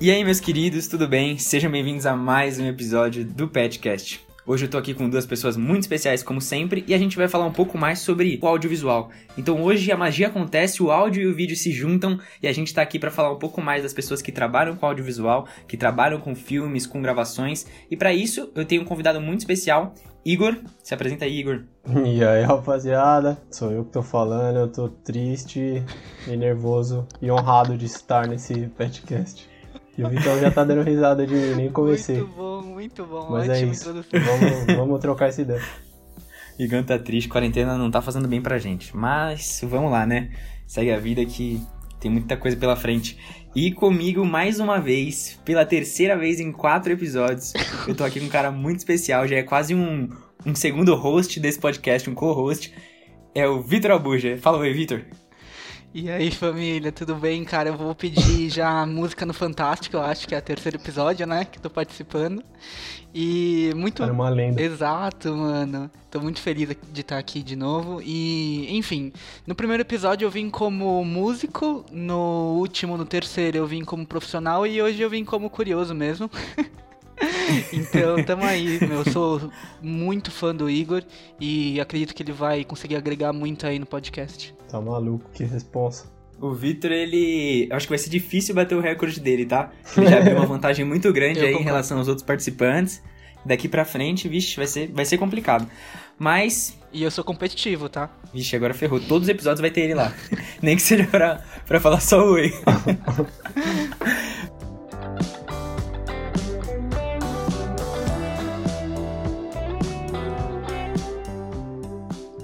E aí, meus queridos, tudo bem? Sejam bem-vindos a mais um episódio do Petcast. Hoje eu tô aqui com duas pessoas muito especiais, como sempre, e a gente vai falar um pouco mais sobre o audiovisual. Então hoje a magia acontece, o áudio e o vídeo se juntam, e a gente tá aqui para falar um pouco mais das pessoas que trabalham com audiovisual, que trabalham com filmes, com gravações, e para isso eu tenho um convidado muito especial, Igor. Se apresenta aí, Igor. E aí, rapaziada, sou eu que tô falando, eu tô triste e nervoso e honrado de estar nesse podcast. E o Vitão já tá dando risada de nem comecei. Muito bom, muito bom. Mas é isso, vamos, vamos trocar essa ideia. Igor tá triste, quarentena não tá fazendo bem pra gente. Mas vamos lá, né? Segue a vida que tem muita coisa pela frente. E comigo, mais uma vez, pela terceira vez em quatro episódios, eu tô aqui com um cara muito especial, já é quase um, um segundo host desse podcast, um co-host. É o Vitor Albuja. Fala oi, Vitor. E aí, família, tudo bem? Cara, eu vou pedir já música no Fantástico, eu acho que é o terceiro episódio, né? Que tô participando. E muito. Era uma lenda. Exato, mano. Tô muito feliz de estar aqui de novo. E, enfim, no primeiro episódio eu vim como músico, no último, no terceiro, eu vim como profissional e hoje eu vim como curioso mesmo. então, tamo aí, meu. Eu sou muito fã do Igor e acredito que ele vai conseguir agregar muito aí no podcast. Tá maluco, que responsa. O Vitor, ele. Acho que vai ser difícil bater o recorde dele, tá? Ele já abriu uma vantagem muito grande aí em relação aos outros participantes. Daqui pra frente, vixe, vai ser, vai ser complicado. Mas. E eu sou competitivo, tá? Vixe, agora ferrou. Todos os episódios vai ter ele lá. Nem que seja pra, pra falar só oi.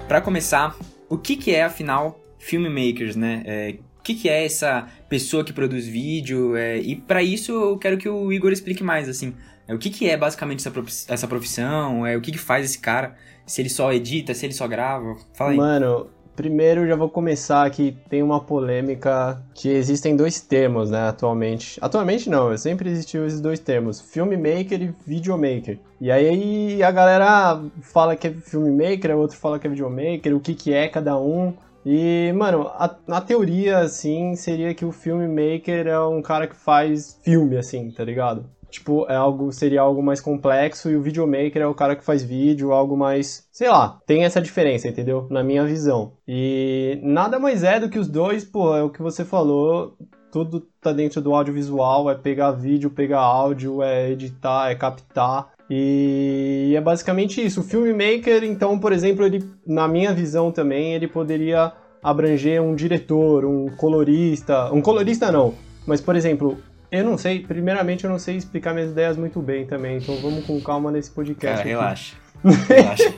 Para começar, o que, que é, afinal, filmmakers, né? É, o que, que é essa pessoa que produz vídeo? É, e para isso eu quero que o Igor explique mais, assim. É, o que, que é basicamente essa profissão? É, o que, que faz esse cara? Se ele só edita, se ele só grava? Fala aí. Mano, Primeiro, já vou começar que tem uma polêmica que existem dois termos, né, atualmente. Atualmente não, sempre existiu esses dois termos, filmmaker e videomaker. E aí a galera fala que é filmmaker, outro fala que é videomaker, o que que é cada um. E, mano, a, na teoria, assim, seria que o filmmaker é um cara que faz filme, assim, tá ligado? Tipo, é algo, seria algo mais complexo e o videomaker é o cara que faz vídeo, algo mais, sei lá, tem essa diferença, entendeu? Na minha visão. E nada mais é do que os dois, pô, é o que você falou, tudo tá dentro do audiovisual, é pegar vídeo, pegar áudio, é editar, é captar. E é basicamente isso. O filmmaker, então, por exemplo, ele, na minha visão também, ele poderia abranger um diretor, um colorista, um colorista não, mas por exemplo, eu não sei, primeiramente eu não sei explicar minhas ideias muito bem também, então vamos com calma nesse podcast. Cara, relaxa. relaxa.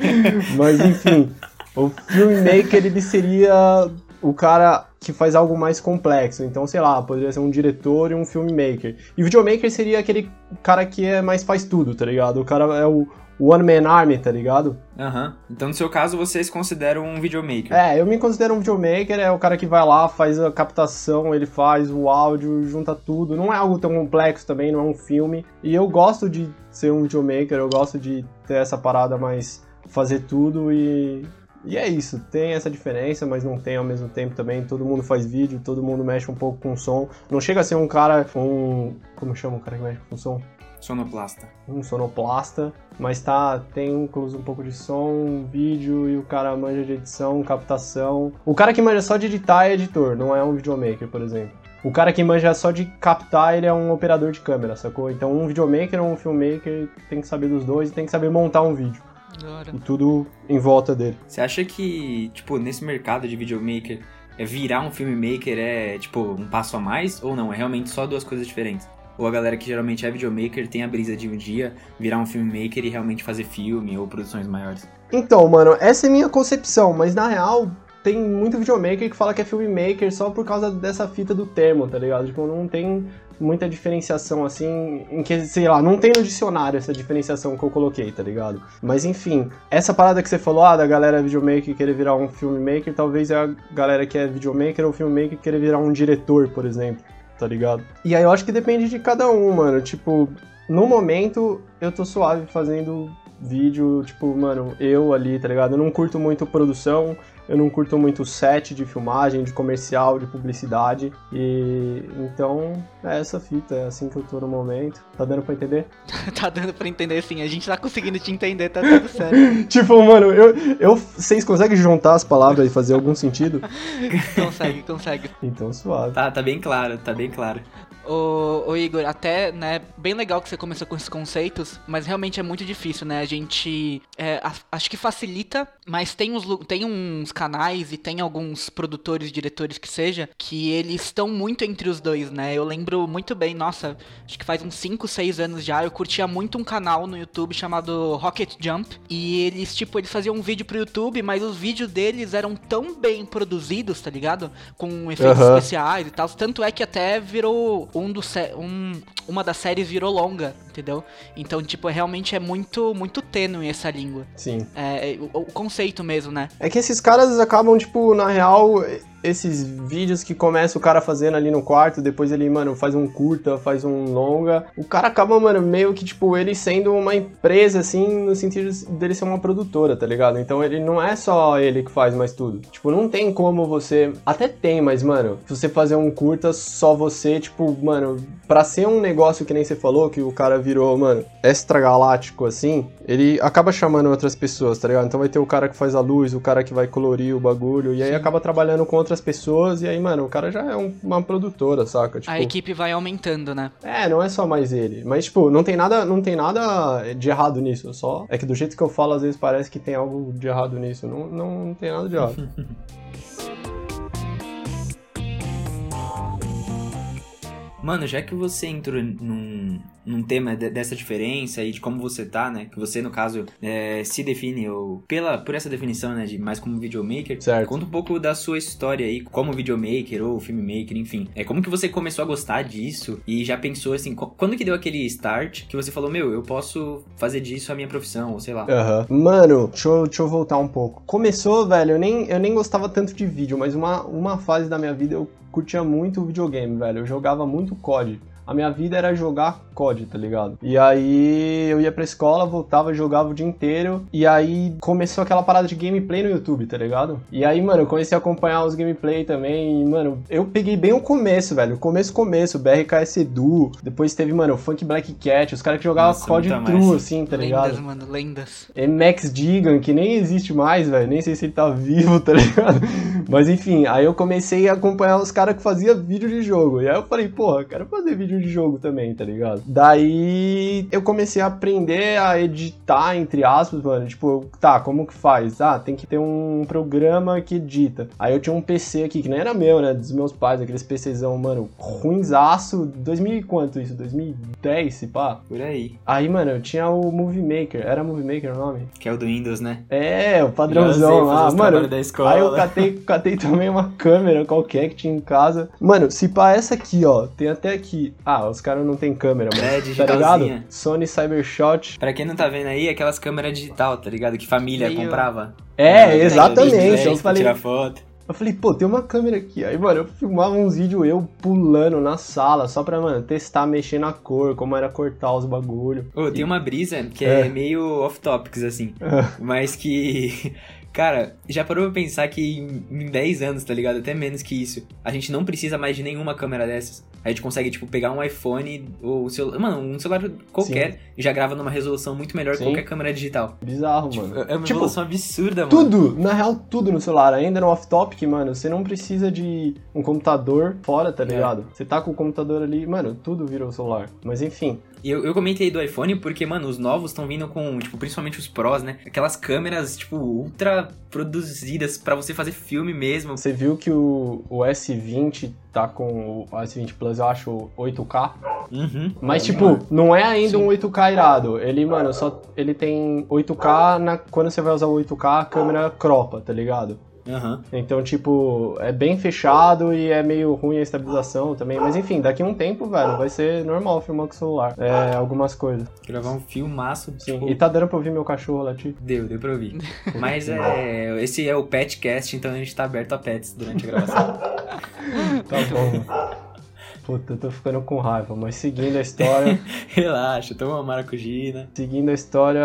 Mas enfim, o filmmaker ele seria o cara que faz algo mais complexo. Então, sei lá, poderia ser um diretor e um filmmaker. E o videomaker seria aquele cara que é mais faz tudo, tá ligado? O cara é o, One Man Army, tá ligado? Aham. Uhum. Então, no seu caso, você se considera um videomaker. É, eu me considero um videomaker, é o cara que vai lá, faz a captação, ele faz o áudio, junta tudo. Não é algo tão complexo também, não é um filme. E eu gosto de ser um videomaker, eu gosto de ter essa parada mais fazer tudo e e é isso, tem essa diferença, mas não tem ao mesmo tempo também. Todo mundo faz vídeo, todo mundo mexe um pouco com som. Não chega a ser um cara, um. Como chama o cara que mexe com som? Sonoplasta. Um sonoplasta, mas tá, tem incluso um pouco de som, vídeo e o cara manja de edição, captação. O cara que manja só de editar é editor, não é um videomaker, por exemplo. O cara que manja só de captar, ele é um operador de câmera, sacou? Então um videomaker ou um filmmaker tem que saber dos dois e tem que saber montar um vídeo. E tudo em volta dele. Você acha que, tipo, nesse mercado de videomaker, é virar um filmmaker é, tipo, um passo a mais? Ou não? É realmente só duas coisas diferentes? Ou a galera que geralmente é videomaker tem a brisa de um dia virar um filmmaker e realmente fazer filme ou produções maiores? Então, mano, essa é minha concepção, mas na real tem muito videomaker que fala que é filmmaker só por causa dessa fita do termo, tá ligado? Tipo, não tem muita diferenciação assim, em que, sei lá, não tem no dicionário essa diferenciação que eu coloquei, tá ligado? Mas enfim, essa parada que você falou, ah, da galera videomaker querer virar um filmmaker, talvez é a galera que é videomaker ou filmmaker querer virar um diretor, por exemplo tá ligado? E aí eu acho que depende de cada um, mano. Tipo, no momento eu tô suave fazendo vídeo, tipo, mano, eu ali, tá ligado? Eu não curto muito produção, eu não curto muito set de filmagem, de comercial, de publicidade. E então é essa fita, é assim que eu tô no momento. Tá dando pra entender? tá dando pra entender sim, a gente tá conseguindo te entender, tá tudo certo. tipo, mano, eu, eu. Vocês conseguem juntar as palavras e fazer algum sentido? consegue, consegue. Então suave. Tá, tá bem claro, tá bem claro. Ô, ô, Igor, até, né, bem legal que você começou com esses conceitos, mas realmente é muito difícil, né? A gente é, a, acho que facilita, mas tem uns, tem uns canais e tem alguns produtores, diretores que seja, que eles estão muito entre os dois, né? Eu lembro muito bem, nossa, acho que faz uns 5, 6 anos já, eu curtia muito um canal no YouTube chamado Rocket Jump, e eles, tipo, eles faziam um vídeo pro YouTube, mas os vídeos deles eram tão bem produzidos, tá ligado? Com efeitos uhum. especiais e tal, tanto é que até virou um dos um, uma das séries virou longa, entendeu? Então, tipo, realmente é muito muito tênue essa língua. Sim. É, o, o conceito mesmo, né? É que esses caras acabam, tipo, na real, esses vídeos que começa o cara fazendo ali no quarto, depois ele, mano, faz um curta, faz um longa. O cara acaba, mano, meio que, tipo, ele sendo uma empresa, assim, no sentido dele ser uma produtora, tá ligado? Então ele não é só ele que faz mais tudo. Tipo, não tem como você. Até tem, mas, mano, se você fazer um curta só você, tipo, mano, pra ser um negócio que nem você falou, que o cara virou, mano, extragaláctico, assim, ele acaba chamando outras pessoas, tá ligado? Então vai ter o cara que faz a luz, o cara que vai colorir o bagulho, e aí Sim. acaba trabalhando com outras pessoas, e aí, mano, o cara já é um, uma produtora, saca? Tipo, a equipe vai aumentando, né? É, não é só mais ele. Mas, tipo, não tem nada, não tem nada de errado nisso. Só é que do jeito que eu falo, às vezes parece que tem algo de errado nisso. Não, não, não tem nada de errado. Mano, já que você entrou num, num tema de, dessa diferença e de como você tá, né? Que você, no caso, é, se define ou pela, por essa definição, né? De mais como videomaker. Certo. Conta um pouco da sua história aí como videomaker ou filmmaker, enfim. É como que você começou a gostar disso e já pensou assim, quando que deu aquele start que você falou, meu, eu posso fazer disso a minha profissão, ou sei lá. Uhum. Mano, deixa eu, deixa eu voltar um pouco. Começou, velho, eu nem, eu nem gostava tanto de vídeo, mas uma, uma fase da minha vida eu curtia muito videogame, velho. Eu jogava muito COD. A minha vida era jogar COD, tá ligado? E aí eu ia pra escola, voltava, jogava o dia inteiro. E aí começou aquela parada de gameplay no YouTube, tá ligado? E aí, mano, eu comecei a acompanhar os gameplay também. E, mano, eu peguei bem o começo, velho. Começo, começo. BRKS Edu. Depois teve, mano, o Funk Black Cat. Os caras que jogavam Nossa, COD True, assim, tá ligado? Lendas, mano, lendas. MX Digan, que nem existe mais, velho. Nem sei se ele tá vivo, tá ligado? Mas enfim, aí eu comecei a acompanhar os caras que faziam vídeo de jogo. E aí eu falei, porra, quero fazer vídeo de jogo também, tá ligado? Daí eu comecei a aprender a editar, entre aspas, mano. Tipo, tá, como que faz? Ah, tem que ter um programa que edita. Aí eu tinha um PC aqui, que nem era meu, né? Dos meus pais, aqueles PCzão, mano, ruinzaço. 2000 e quanto isso? 2010, se pá? Por aí. Aí, mano, eu tinha o Movie Maker. Era Movie Maker o nome? Que é o do Windows, né? É, o padrãozão lá. Mano, da escola. aí eu catei, catei também uma câmera qualquer que tinha em casa. Mano, se pá essa aqui, ó, tem até aqui. Ah, os caras não tem câmera, mano. É, tá ligado? Sony Cybershot. Pra quem não tá vendo aí, aquelas câmeras digital, tá ligado? Que família comprava. É, é exatamente. Eu falei, tirar foto. Eu falei, pô, tem uma câmera aqui. Aí, mano, eu filmava uns vídeos eu pulando na sala, só pra, mano, testar, mexer na cor, como era cortar os bagulho. Ô, oh, tem uma brisa que é, é meio off-topics, assim, é. mas que Cara, já parou pra pensar que em, 10 anos, tá ligado? Até menos que isso. A gente não precisa mais de nenhuma câmera dessas. A gente consegue, tipo, pegar um iPhone ou o celular. Mano, um celular qualquer Sim. e já grava numa resolução muito melhor que qualquer câmera digital. Bizarro, tipo, mano. É uma tipo, resolução absurda, mano. Tudo, na real, tudo no celular. Ainda no off-topic, mano, você não precisa de um computador fora, tá é. ligado? É. Você tá com o computador ali, mano, tudo vira o celular. Mas enfim. E eu, eu comentei do iPhone porque, mano, os novos estão vindo com, tipo, principalmente os Pros, né? Aquelas câmeras, tipo, ultra produzidas para você fazer filme mesmo. Você viu que o, o S20 tá com o S20 Plus, eu acho, 8K. Uhum. Mas, tipo, não é ainda Sim. um 8K irado. Ele, mano, só ele tem 8K na, quando você vai usar o 8K, a câmera cropa, tá ligado? Uhum. Então, tipo, é bem fechado e é meio ruim a estabilização também. Mas enfim, daqui a um tempo, velho, vai ser normal filmar com o celular. É, algumas coisas. Gravar um filmaço. Sim. Tipo... E tá dando pra ouvir meu cachorro latir? Deu, deu pra ouvir. Mas é. Esse é o Petcast, então a gente tá aberto a pets durante a gravação. tá bom. Puta, eu tô ficando com raiva, mas seguindo a história. Relaxa, toma uma maracujina. Seguindo a história.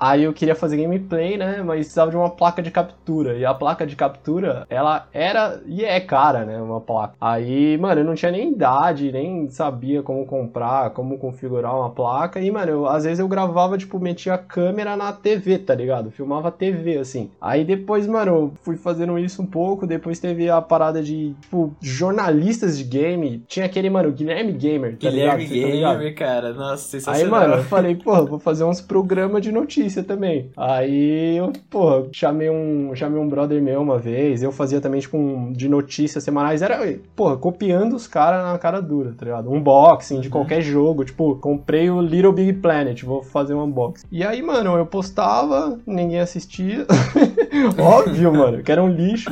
Aí eu queria fazer gameplay, né? Mas precisava de uma placa de captura. E a placa de captura, ela era e é cara, né? Uma placa. Aí, mano, eu não tinha nem idade, nem sabia como comprar, como configurar uma placa. E, mano, eu, às vezes eu gravava, tipo, metia a câmera na TV, tá ligado? Filmava a TV, assim. Aí depois, mano, eu fui fazendo isso um pouco. Depois teve a parada de, tipo, jornalistas de game. Tinha aquele, mano, Guilherme Gamer, tá Guilherme ligado? Cê tá Gamer, ligado? cara. Nossa, Aí, sensacional. mano, eu falei, porra, vou fazer uns programas de notícia também. Aí eu, porra, chamei um, chamei um brother meu uma vez, eu fazia também, tipo, um, de notícias semanais. Era, porra, copiando os caras na cara dura, tá ligado? Unboxing de Uhum. qualquer jogo. Tipo, comprei o Little Big Planet, vou fazer um unboxing. E aí, mano, eu postava, ninguém assistia. Óbvio, mano, que era um lixo.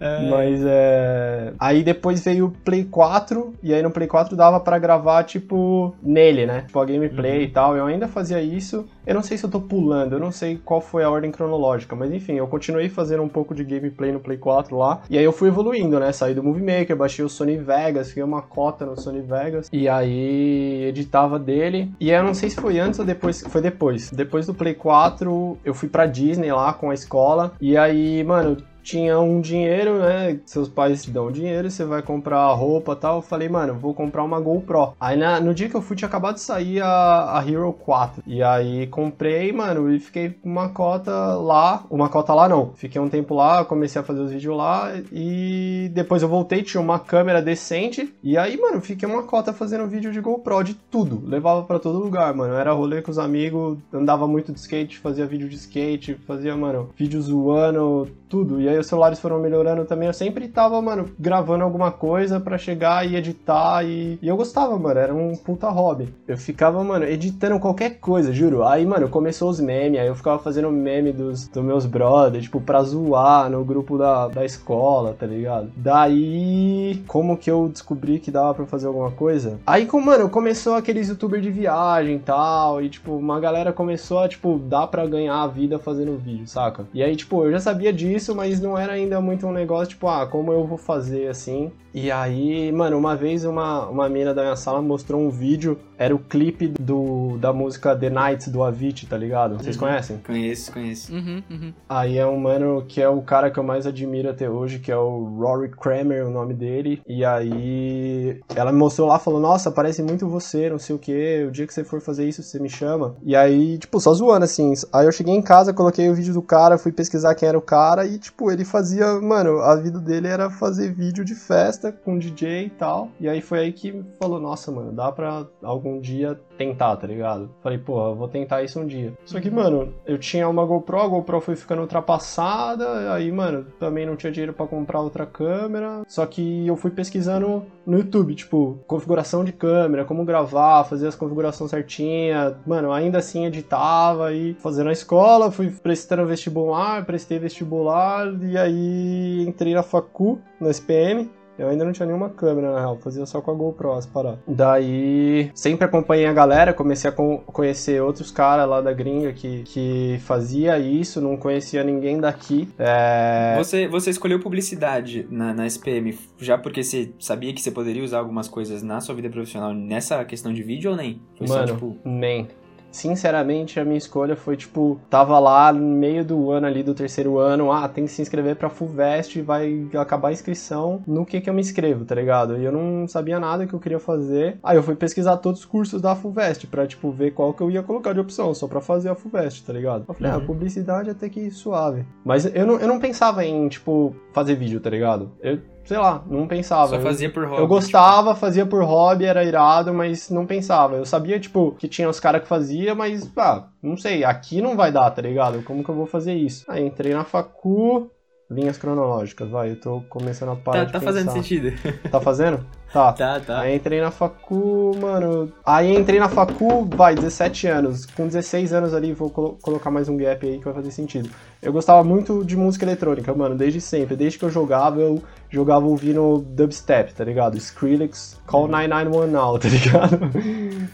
É. Mas é. Aí depois veio o Play 4, e aí no Play 4 dava pra gravar, tipo, nele, né? Tipo, a gameplay Uhum. e tal. Eu ainda fazia isso. Eu não sei se eu tô pulando, eu não sei qual foi a ordem cronológica, mas enfim, eu continuei fazendo um pouco de gameplay no Play 4 lá. E aí eu fui evoluindo, né? Saí do Movie Maker, baixei o Sony Vegas, fiquei uma cota no Sony Vegas. E aí editava dele. E aí eu não sei se foi antes ou depois. Foi depois. Depois do Play 4, eu fui pra Disney lá com a escola. E aí, mano, tinha um dinheiro, né? Seus pais te dão dinheiro, você vai comprar roupa tal. Eu falei, mano, vou comprar uma GoPro. Aí na- no dia que eu fui, tinha acabado de sair a, a Hero 4. E aí comprei, mano, e fiquei uma cota lá. Uma cota lá não. Fiquei um tempo lá, comecei a fazer os vídeos lá. E depois eu voltei, tinha uma câmera decente. E aí, mano, fiquei uma cota fazendo vídeo de GoPro de tudo. Levava pra todo lugar, mano. Era rolê com os amigos, andava muito de skate, fazia vídeo de skate, fazia, mano, vídeo zoando, tudo. E aí os celulares foram melhorando também. Eu sempre tava, mano, gravando alguma coisa pra chegar e editar. E, e eu gostava, mano. Era um puta hobby. Eu ficava, mano, editando qualquer coisa, juro. Aí, mano, começou os memes. Aí eu ficava fazendo meme dos, dos meus brothers, tipo, pra zoar no grupo da, da escola, tá ligado? Daí, como que eu descobri que dava pra fazer alguma coisa? Aí, como, mano, começou aqueles youtubers de viagem e tal. E, tipo, uma galera começou a, tipo, dar pra ganhar a vida fazendo vídeo, saca? E aí, tipo, eu já sabia disso, mas não era ainda muito um negócio, tipo, ah, como eu vou fazer assim? E aí, mano, uma vez uma, uma mina da minha sala mostrou um vídeo, era o clipe do, da música The Night do Avicii, tá ligado? Vocês Uhum. conhecem? Conheço, conheço. Uhum, uhum. Aí é um mano que é o cara que eu mais admiro até hoje, que é o Rory Kramer, o nome dele. E aí ela me mostrou lá, falou: Nossa, parece muito você, não sei o que. O dia que você for fazer isso, você me chama. E aí, tipo, só zoando assim. Aí eu cheguei em casa, coloquei o vídeo do cara, fui pesquisar quem era o cara. E, tipo, ele fazia, mano, a vida dele era fazer vídeo de festa com DJ e tal. E aí foi aí que falou: Nossa, mano, dá pra algum dia tentar, tá ligado? Falei, eu vou tentar isso um dia. Só que, mano, eu tinha uma GoPro, a GoPro foi ficando ultrapassada, aí, mano, também não tinha dinheiro pra comprar outra câmera. Só que eu fui pesquisando no YouTube, tipo, configuração de câmera, como gravar, fazer as configurações certinhas. Mano, ainda assim editava e fazendo a escola, fui prestando vestibular, prestei vestibular e aí entrei na facu, no SPM. Eu ainda não tinha nenhuma câmera, na real, fazia só com a GoPro as paradas. Daí, sempre acompanhei a galera, comecei a con- conhecer outros caras lá da gringa que, que fazia isso, não conhecia ninguém daqui. É... Você, você escolheu publicidade na, na SPM já porque você sabia que você poderia usar algumas coisas na sua vida profissional nessa questão de vídeo ou nem? Foi Mano, só, tipo, nem. Sinceramente, a minha escolha foi, tipo, tava lá no meio do ano ali, do terceiro ano, ah, tem que se inscrever pra FUVEST, vai acabar a inscrição, no que que eu me inscrevo, tá ligado? E eu não sabia nada que eu queria fazer. Aí eu fui pesquisar todos os cursos da FUVEST pra, tipo, ver qual que eu ia colocar de opção, só pra fazer a FUVEST, tá ligado? Eu falei, Uhum. ah, publicidade até que suave. Mas eu não, eu não pensava em, tipo, fazer vídeo, tá ligado? Eu, sei lá, não pensava. só Eu- fazia por hobby. eu gostava, fazia por hobby, era irado, mas não pensava. Eu sabia, tipo, que tinha os caras que fazia, mas, ah, não sei, aqui não vai dar, tá ligado? Como que eu vou fazer isso? Aí entrei na facu, linhas cronológicas, vai, eu tô começando a parar tá, tá fazendo sentido. Tá fazendo? Tá. tá, tá. Aí entrei na facu, mano. Aí entrei na facu, vai, 17 anos. Com 16 anos ali, vou colo- colocar mais um gap aí que vai fazer sentido. Eu gostava muito de música eletrônica, mano, desde sempre. Desde que eu jogava, eu jogava ouvindo dubstep, tá ligado? Skrillex, Call 991 Now, tá ligado?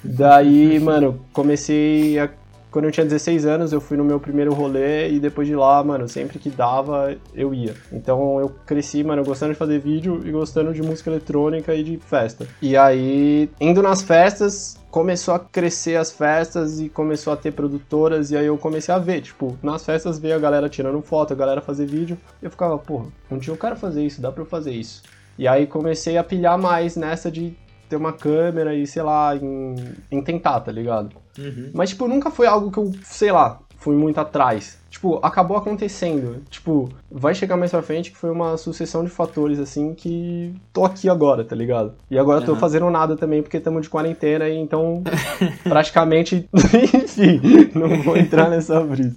Daí, mano, comecei a quando eu tinha 16 anos, eu fui no meu primeiro rolê e depois de lá, mano, sempre que dava, eu ia. Então eu cresci, mano, gostando de fazer vídeo e gostando de música eletrônica e de festa. E aí, indo nas festas, começou a crescer as festas e começou a ter produtoras, e aí eu comecei a ver, tipo, nas festas veio a galera tirando foto, a galera fazer vídeo, eu ficava, porra, um dia eu quero fazer isso, dá pra eu fazer isso. E aí comecei a pilhar mais nessa de ter uma câmera e, sei lá, em, em tentar, tá ligado? Uhum. Mas, tipo, nunca foi algo que eu, sei lá, fui muito atrás. Tipo, acabou acontecendo. Tipo, vai chegar mais pra frente que foi uma sucessão de fatores, assim, que tô aqui agora, tá ligado? E agora tô Aham. fazendo nada também, porque estamos de quarentena, e então, praticamente, enfim, não vou entrar nessa brisa.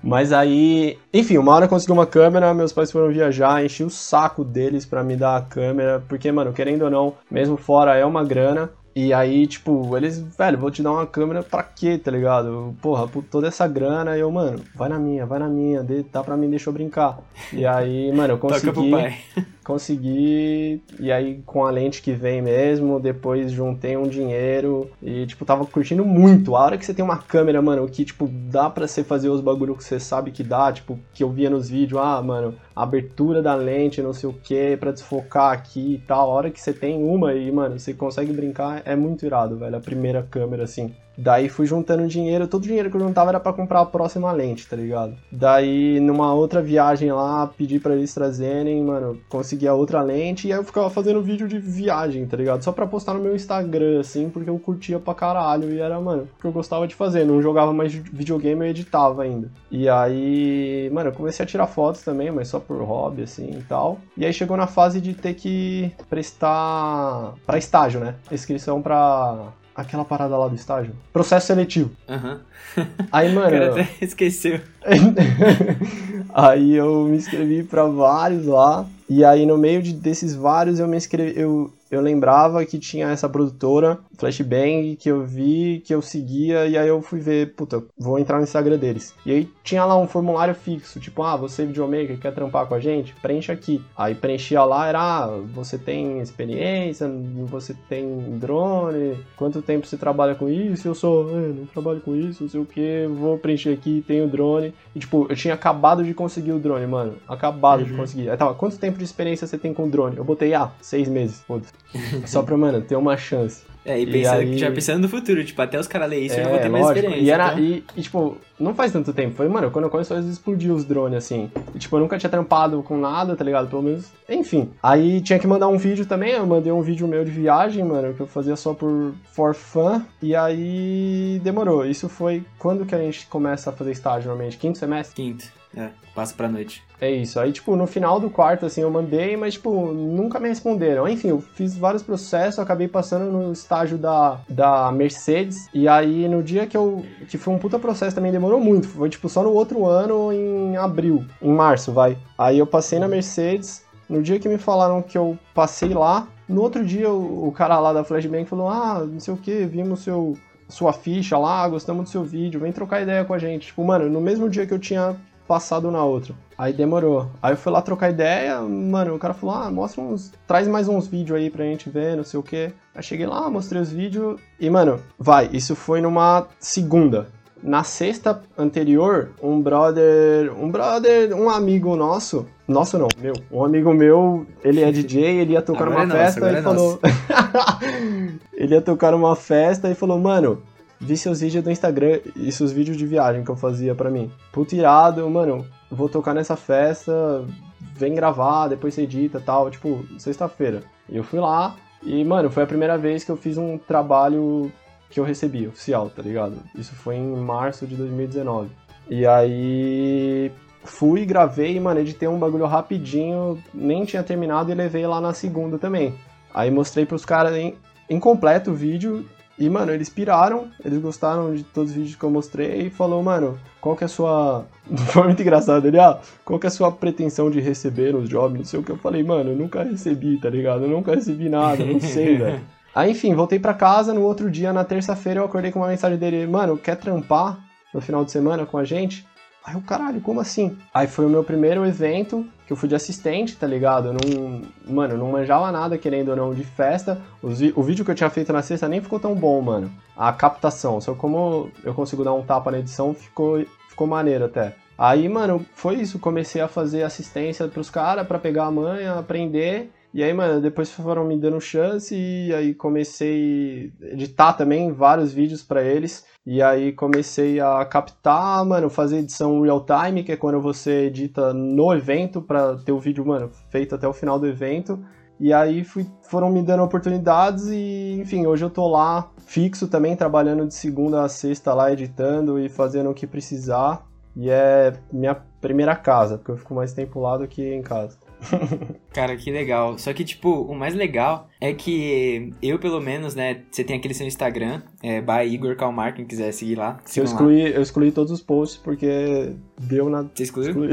Mas aí, enfim, uma hora eu consegui uma câmera, meus pais foram viajar, enchi o saco deles pra me dar a câmera, porque, mano, querendo ou não, mesmo fora é uma grana. E aí, tipo, eles, velho, vou te dar uma câmera pra quê, tá ligado? Porra, por toda essa grana, eu, mano, vai na minha, vai na minha, dá pra mim, deixa eu brincar. E aí, mano, eu Toca pro consegui pai. Consegui, e aí com a lente que vem mesmo, depois juntei um dinheiro e, tipo, tava curtindo muito. A hora que você tem uma câmera, mano, que, tipo, dá pra você fazer os bagulho que você sabe que dá, tipo, que eu via nos vídeos, ah, mano, abertura da lente, não sei o que, pra desfocar aqui e tal. A hora que você tem uma e, mano, você consegue brincar, é muito irado, velho, a primeira câmera, assim. Daí fui juntando dinheiro, todo o dinheiro que eu juntava era pra comprar a próxima lente, tá ligado? Daí, numa outra viagem lá, pedi pra eles trazerem, mano, consegui a outra lente e aí eu ficava fazendo vídeo de viagem, tá ligado? Só pra postar no meu Instagram, assim, porque eu curtia pra caralho e era, mano, o que eu gostava de fazer. Não jogava mais videogame, eu editava ainda. E aí, mano, eu comecei a tirar fotos também, mas só por hobby, assim e tal. E aí chegou na fase de ter que prestar pra estágio, né? Inscrição pra aquela parada lá do estágio. Processo seletivo. Aham. Aí, O mano. até esqueceu. aí eu me inscrevi pra vários lá. E aí, no meio de, desses vários, eu me inscrevi. Eu, eu lembrava que tinha essa produtora, Flashbang, que eu vi, que eu seguia, e aí eu fui ver, puta, vou entrar no Instagram deles. E aí tinha lá um formulário fixo, tipo, ah, você é videomaker, quer trampar com a gente? Preenche aqui. Aí preenchia lá, era, ah, você tem experiência, você tem drone, quanto tempo você trabalha com isso? Eu sou, "Ah, não trabalho com isso, não sei o que, vou preencher aqui, tenho drone. E tipo, eu tinha acabado de conseguir o drone, mano. Acabado de Uhum. conseguir. Aí tava, quanto tempo de experiência você tem com drone? Eu botei, ah, seis meses. Só pra, mano, ter uma chance. É, e, aí- já pensando no futuro, tipo, até os caras lerem isso, eu já vou É, ter mais lógico. experiência. E, era, então. e, e, tipo, não faz tanto tempo. Foi, mano, quando eu comecei a explodir os drones, assim. E, tipo, eu nunca tinha trampado com nada, tá ligado? Pelo menos. Enfim. Aí tinha que mandar um vídeo também. Eu mandei um vídeo meu de viagem, mano, que eu fazia só por for fun. E aí demorou. Isso foi quando que a gente começa a fazer estágio normalmente? Quinto semestre? Quinto. É, passa pra noite. É isso. Aí, tipo, no final do quarto, assim, eu mandei, mas, tipo, nunca me responderam. Enfim, eu fiz vários processos, acabei passando no estágio da, da Mercedes. E aí, no dia que eu. que foi um puta processo também, demorou muito. Foi, tipo, só no outro ano, em abril. Em março, vai. Aí eu passei na Mercedes. No dia que me falaram que eu passei lá, no outro dia o, o cara lá da Flashbang falou: Ah, não sei o que, vimos seu. Sua ficha lá, gostamos do seu vídeo, vem trocar ideia com a gente. Tipo, mano, no mesmo dia que eu tinha passado na outra. Aí demorou. Aí eu fui lá trocar ideia, mano, o cara falou, ah, mostra uns. Traz mais uns vídeos aí pra gente ver, não sei o quê. Aí cheguei lá, mostrei os vídeos e, mano, vai, isso foi numa segunda. Na sexta anterior, um brother. Um brother, um amigo nosso. Nosso não, meu. Um amigo meu, ele é DJ, ele ia tocar Agora numa é nosso, festa e é falou. ele ia tocar numa festa e falou, mano, vi seus vídeos do Instagram e seus vídeos de viagem que eu fazia pra mim. Puto irado, mano, vou tocar nessa festa, vem gravar, depois você edita tal, tipo, sexta-feira. E eu fui lá e, mano, foi a primeira vez que eu fiz um trabalho que eu recebi, oficial, tá ligado? Isso foi em março de 2019. E aí fui, gravei, mano, editei um bagulho rapidinho, nem tinha terminado e levei lá na segunda também. Aí mostrei pros caras incompleto o vídeo e, mano, eles piraram, eles gostaram de todos os vídeos que eu mostrei e falou, mano, qual que é a sua. Foi muito engraçado ele, ah, qual que é a sua pretensão de receber nos jobs? Não sei o que eu falei, mano, eu nunca recebi, tá ligado? Eu nunca recebi nada, não sei, velho. Aí, enfim, voltei pra casa, no outro dia, na terça-feira, eu acordei com uma mensagem dele, mano, quer trampar no final de semana com a gente? Aí o caralho, como assim? Aí foi o meu primeiro evento que eu fui de assistente, tá ligado? Eu não, mano, não manjava nada, querendo ou não, de festa. o vídeo que eu tinha feito na sexta nem ficou tão bom, mano. A captação, só como eu consigo dar um tapa na edição, ficou, ficou maneiro até. Aí, mano, foi isso. Comecei a fazer assistência pros caras para pegar a manha, aprender. E aí, mano, depois foram me dando chance e aí comecei a editar também vários vídeos para eles. E aí comecei a captar, mano, fazer edição real time, que é quando você edita no evento para ter o vídeo, mano, feito até o final do evento. E aí fui, foram me dando oportunidades e, enfim, hoje eu tô lá fixo também, trabalhando de segunda a sexta lá, editando e fazendo o que precisar. E é minha primeira casa, porque eu fico mais tempo lá do que em casa. Cara, que legal. Só que, tipo, o mais legal é que eu, pelo menos, né? Você tem aquele seu Instagram, é by Igor Calmar, quem quiser seguir lá. Eu excluí, lá. eu excluí todos os posts porque deu na. Você excluiu? Excluí.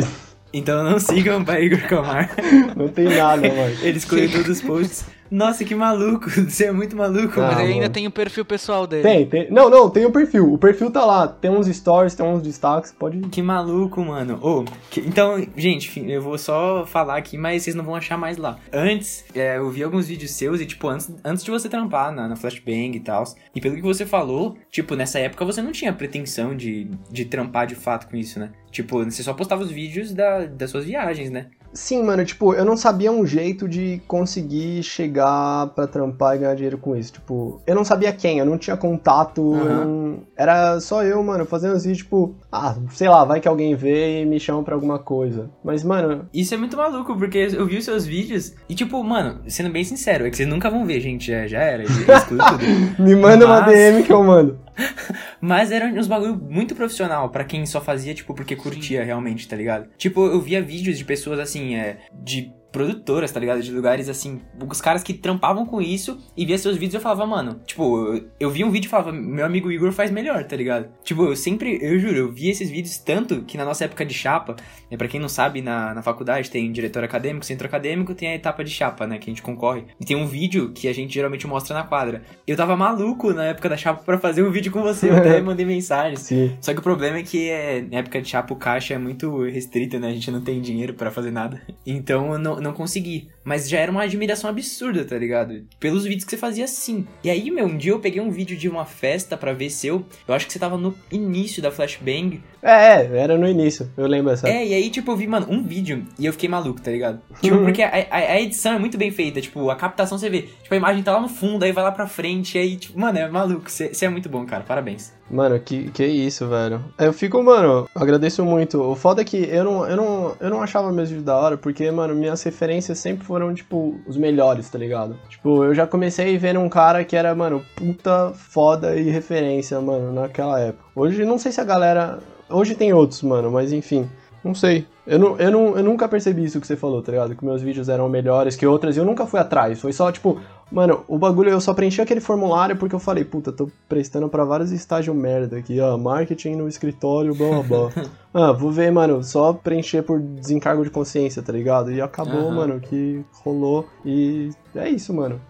Então não sigam by Igor Calmar. Não tem nada, mano. Ele excluiu todos os posts. Nossa, que maluco. Você é muito maluco, ah, Mas ele ainda tem o perfil pessoal dele. Tem, tem. Não, não, tem o perfil. O perfil tá lá. Tem uns stories, tem uns destaques. Pode. Que maluco, mano. Oh, que... Então, gente, eu vou só falar aqui, mas vocês não vão achar mais lá. Antes, é, eu vi alguns vídeos seus e, tipo, antes, antes de você trampar na, na Flashbang e tal. E pelo que você falou, tipo, nessa época você não tinha pretensão de, de trampar de fato com isso, né? Tipo, você só postava os vídeos da, das suas viagens, né? Sim, mano, tipo, eu não sabia um jeito de conseguir chegar pra trampar e ganhar dinheiro com isso. Tipo, eu não sabia quem, eu não tinha contato, uhum. não... era só eu, mano, fazendo assim, tipo, ah, sei lá, vai que alguém vê e me chama pra alguma coisa. Mas, mano. Isso é muito maluco, porque eu vi os seus vídeos e, tipo, mano, sendo bem sincero, é que vocês nunca vão ver, gente, já, já era, exclui tudo. me manda Mas... uma DM que eu mando. Mas era uns bagulho muito profissional para quem só fazia, tipo, porque curtia realmente, tá ligado? Tipo, eu via vídeos de pessoas assim, é, de produtoras, tá ligado? De lugares assim, os caras que trampavam com isso e via seus vídeos eu falava, mano, tipo, eu vi um vídeo e falava, meu amigo Igor faz melhor, tá ligado? Tipo, eu sempre, eu juro, eu vi esses vídeos tanto que na nossa época de chapa, né, para quem não sabe, na, na faculdade tem diretor acadêmico, centro acadêmico, tem a etapa de chapa, né, que a gente concorre. E tem um vídeo que a gente geralmente mostra na quadra. Eu tava maluco na época da chapa para fazer um vídeo com você, eu até mandei mensagem. Sim. Só que o problema é que é, na época de chapa o caixa é muito restrito, né? A gente não tem dinheiro para fazer nada. Então eu não, não consegui. Mas já era uma admiração absurda, tá ligado? Pelos vídeos que você fazia assim. E aí, meu, um dia eu peguei um vídeo de uma festa para ver seu. Eu acho que você tava no início da Flashbang. É, é, era no início, eu lembro essa. É, e aí, tipo, eu vi, mano, um vídeo e eu fiquei maluco, tá ligado? Tipo, porque a, a, a, edição é muito bem feita, tipo, a captação você vê, tipo, a imagem tá lá no fundo, aí vai lá pra frente, aí, tipo, mano, é maluco, você é muito bom, cara, parabéns. Mano, que, que isso, velho. Eu fico, mano, agradeço muito. O foda é que eu não, eu não, eu não achava meus vídeos da hora, porque, mano, minhas referências sempre foram, tipo, os melhores, tá ligado? Tipo, eu já comecei vendo um cara que era, mano, puta foda e referência, mano, naquela época. Hoje, não sei se a galera Hoje tem outros, mano, mas enfim. Não sei. Eu, não, eu, não, eu nunca percebi isso que você falou, tá ligado? Que meus vídeos eram melhores que outras e eu nunca fui atrás. Foi só, tipo, mano, o bagulho eu só preenchi aquele formulário porque eu falei, puta, tô prestando para vários estágios merda aqui, ó, marketing no escritório, blá blá blá. ah, vou ver, mano, só preencher por desencargo de consciência, tá ligado? E acabou, uhum. mano, que rolou e é isso, mano.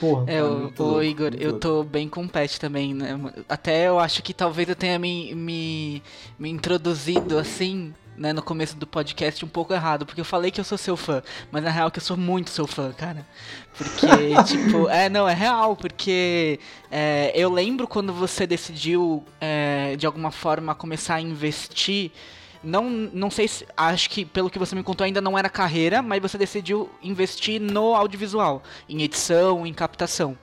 Porra, é, o, o Igor, eu tô bem com o Pet também, né? Até eu acho que talvez eu tenha me, me, me introduzido assim né, no começo do podcast um pouco errado, porque eu falei que eu sou seu fã, mas na real é que eu sou muito seu fã, cara. Porque, tipo, é, não, é real, porque é, eu lembro quando você decidiu, é, de alguma forma, começar a investir não, não sei se. Acho que, pelo que você me contou, ainda não era carreira, mas você decidiu investir no audiovisual, em edição, em captação.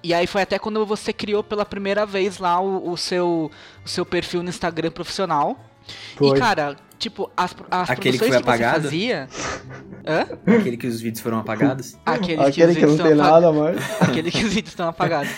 E aí foi até quando você criou pela primeira vez lá o, o seu, o seu perfil no Instagram profissional. Foi. E, cara, tipo, as, as Aquele que foi apagado? fazia... Hã? Aquele que os vídeos foram apagados? Aquele, Aquele que, que não tem nada mais. Aquele que os vídeos estão apagados.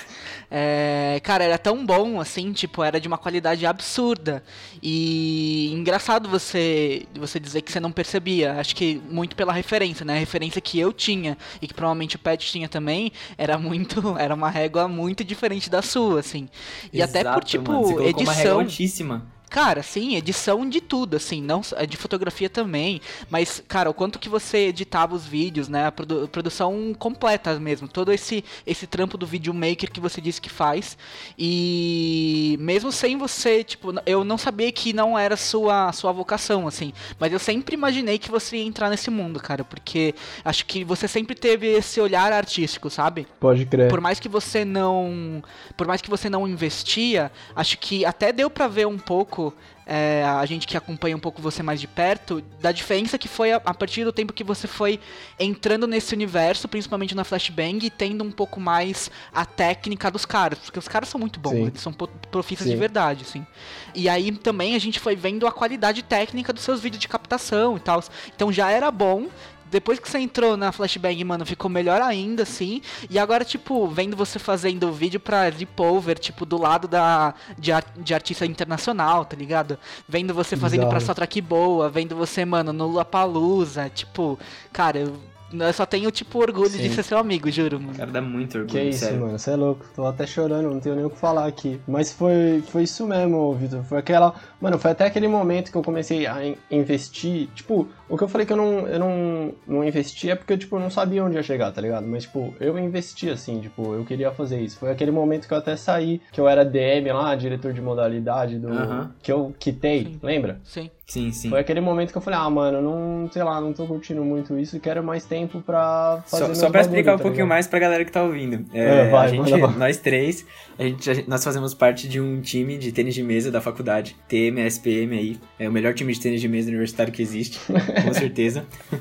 É, cara, era tão bom, assim, tipo, era de uma qualidade absurda. E engraçado você, você dizer que você não percebia. Acho que muito pela referência, né? A referência que eu tinha e que provavelmente o Pet tinha também era muito. Era uma régua muito diferente da sua, assim. E Exato, até por, tipo, mano. Você edição. Uma régua altíssima. Cara, sim, edição de tudo, assim, não de fotografia também, mas, cara, o quanto que você editava os vídeos, né, a produ produção completa mesmo, todo esse esse trampo do videomaker que você disse que faz, e mesmo sem você, tipo, eu não sabia que não era sua sua vocação, assim, mas eu sempre imaginei que você ia entrar nesse mundo, cara, porque acho que você sempre teve esse olhar artístico, sabe? Pode crer. Por mais que você não, por mais que você não investia, acho que até deu para ver um pouco é, a gente que acompanha um pouco você mais de perto, da diferença que foi a, a, partir do tempo que você foi entrando nesse universo, principalmente na Flashbang, e tendo um pouco mais a técnica dos caras, porque os caras são muito bons, Sim. eles são profistas Sim. de verdade, assim. E aí também a gente foi vendo a qualidade técnica dos seus vídeos de captação e tal. Então já era bom, depois que você entrou na Flashbang, mano, ficou melhor ainda, assim. E agora, tipo, vendo você fazendo vídeo pra Deepover, tipo, do lado da, de, de artista internacional, tá ligado? Vendo você fazendo Exato. pra Soundtrack Boa, vendo você, mano, no Lapalusa, tipo, cara, eu eu só tenho, tipo, orgulho Sim. de ser seu amigo, juro, mano. Cara, dá muito orgulho, Que isso, sério. mano, você é louco. Tô até chorando, não tenho nem o que falar aqui. Mas foi, foi isso mesmo, Vitor. Foi aquela... Mano, foi até aquele momento que eu comecei a investir. Tipo, o que eu falei que eu não, eu não, não investi é porque, tipo, eu não sabia onde ia chegar, tá ligado? Mas, tipo, eu investi, assim, tipo, eu queria fazer isso. Foi aquele momento que eu até saí, que eu era DM lá, diretor de modalidade do... Uh -huh. Que eu quitei, Sim. lembra? Sim. Sim, sim. Foi aquele momento que eu falei, ah, mano, não, sei lá, não tô curtindo muito isso e quero mais tempo pra fazer Só, só pra explicar um tá pouquinho ligado? mais pra galera que tá ouvindo. É, é, vai, a gente, nós três, a gente, a gente, nós fazemos parte de um time de tênis de mesa da faculdade, TM, SPM aí, é o melhor time de tênis de mesa universitário que existe, com certeza.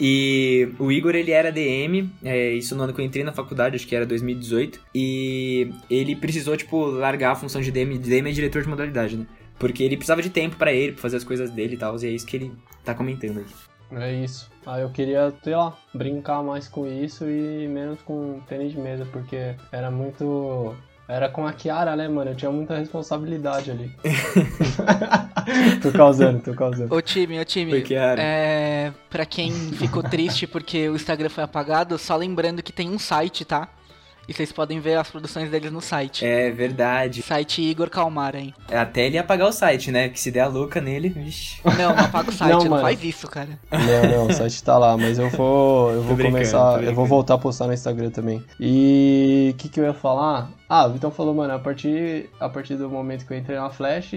E o Igor, ele era DM, é, isso no ano que eu entrei na faculdade, acho que era 2018, e ele precisou, tipo, largar a função de DM, DM é diretor de modalidade, né? Porque ele precisava de tempo para ele, pra fazer as coisas dele e tal, e é isso que ele tá comentando aí. É isso. Ah, eu queria, sei lá, brincar mais com isso e menos com tênis de mesa, porque era muito. Era com a Kiara, né, mano? Eu tinha muita responsabilidade ali. tô causando, tô causando. Ô time, ô time. Foi Kiara. É, pra quem ficou triste porque o Instagram foi apagado, só lembrando que tem um site, tá? E vocês podem ver as produções deles no site. É verdade. Site Igor Calmar, hein? É, até ele apagar o site, né? Que se der a louca nele, vixi. Não, não apaga o site, não, não faz isso, cara. Não, não, o site tá lá, mas eu vou. Eu vou começar. Eu vou voltar a postar no Instagram também. E o que, que eu ia falar? Ah, o Vitão falou, mano, a partir, a partir do momento que eu entrei na Flash,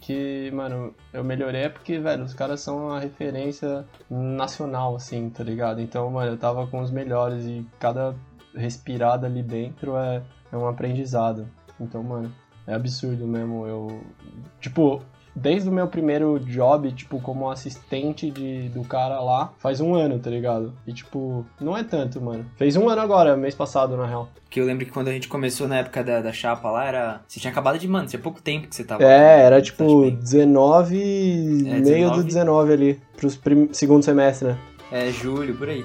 que, mano, eu melhorei é porque, velho, os caras são uma referência nacional, assim, tá ligado? Então, mano, eu tava com os melhores e cada respirada ali dentro é, é um aprendizado. Então, mano, é absurdo mesmo. Eu. Tipo, desde o meu primeiro job, tipo, como assistente de, do cara lá, faz um ano, tá ligado? E, tipo, não é tanto, mano. Fez um ano agora, mês passado, na real. Que eu lembro que quando a gente começou na época da, da chapa lá, era. Você tinha acabado de, mano, tinha pouco tempo que você tava. É, era tipo 19. É, meio 19... do 19 ali, pros prim... segundo semestre, né? É, julho, por aí.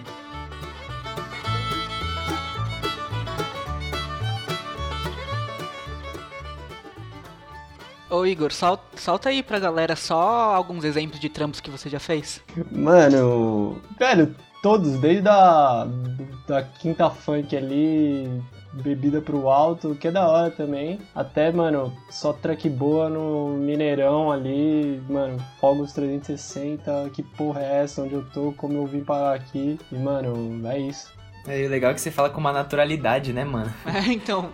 Ô Igor, salta, salta aí pra galera só alguns exemplos de trampos que você já fez. Mano, velho, todos, desde a da quinta funk ali, bebida pro alto, que é da hora também. Até, mano, só track boa no Mineirão ali, mano, Fogos 360, que porra é essa? Onde eu tô, como eu vim parar aqui. E, mano, é isso. É legal que você fala com uma naturalidade, né, mano? É, então.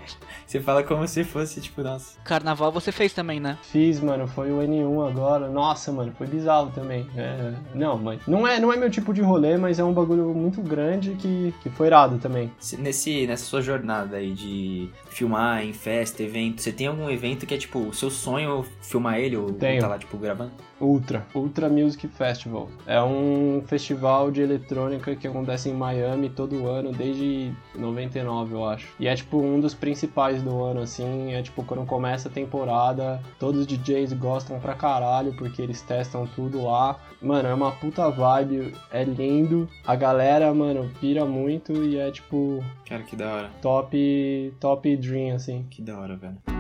Você fala como se fosse, tipo, nossa. Carnaval você fez também, né? Fiz, mano. Foi o N1 agora. Nossa, mano, foi bizarro também. É... Não, mas. Não é, não é meu tipo de rolê, mas é um bagulho muito grande que, que foi irado também. Nesse, nessa sua jornada aí de filmar em festa, evento, você tem algum evento que é, tipo, o seu sonho filmar ele ou Tenho. tá lá, tipo, gravando? Ultra, Ultra Music Festival. É um festival de eletrônica que acontece em Miami todo ano, desde 99, eu acho. E é tipo um dos principais do ano, assim. É tipo quando começa a temporada, todos os DJs gostam pra caralho, porque eles testam tudo lá. Mano, é uma puta vibe, é lindo. A galera, mano, pira muito e é tipo. Cara, que da hora. Top, top dream, assim. Que da hora, velho.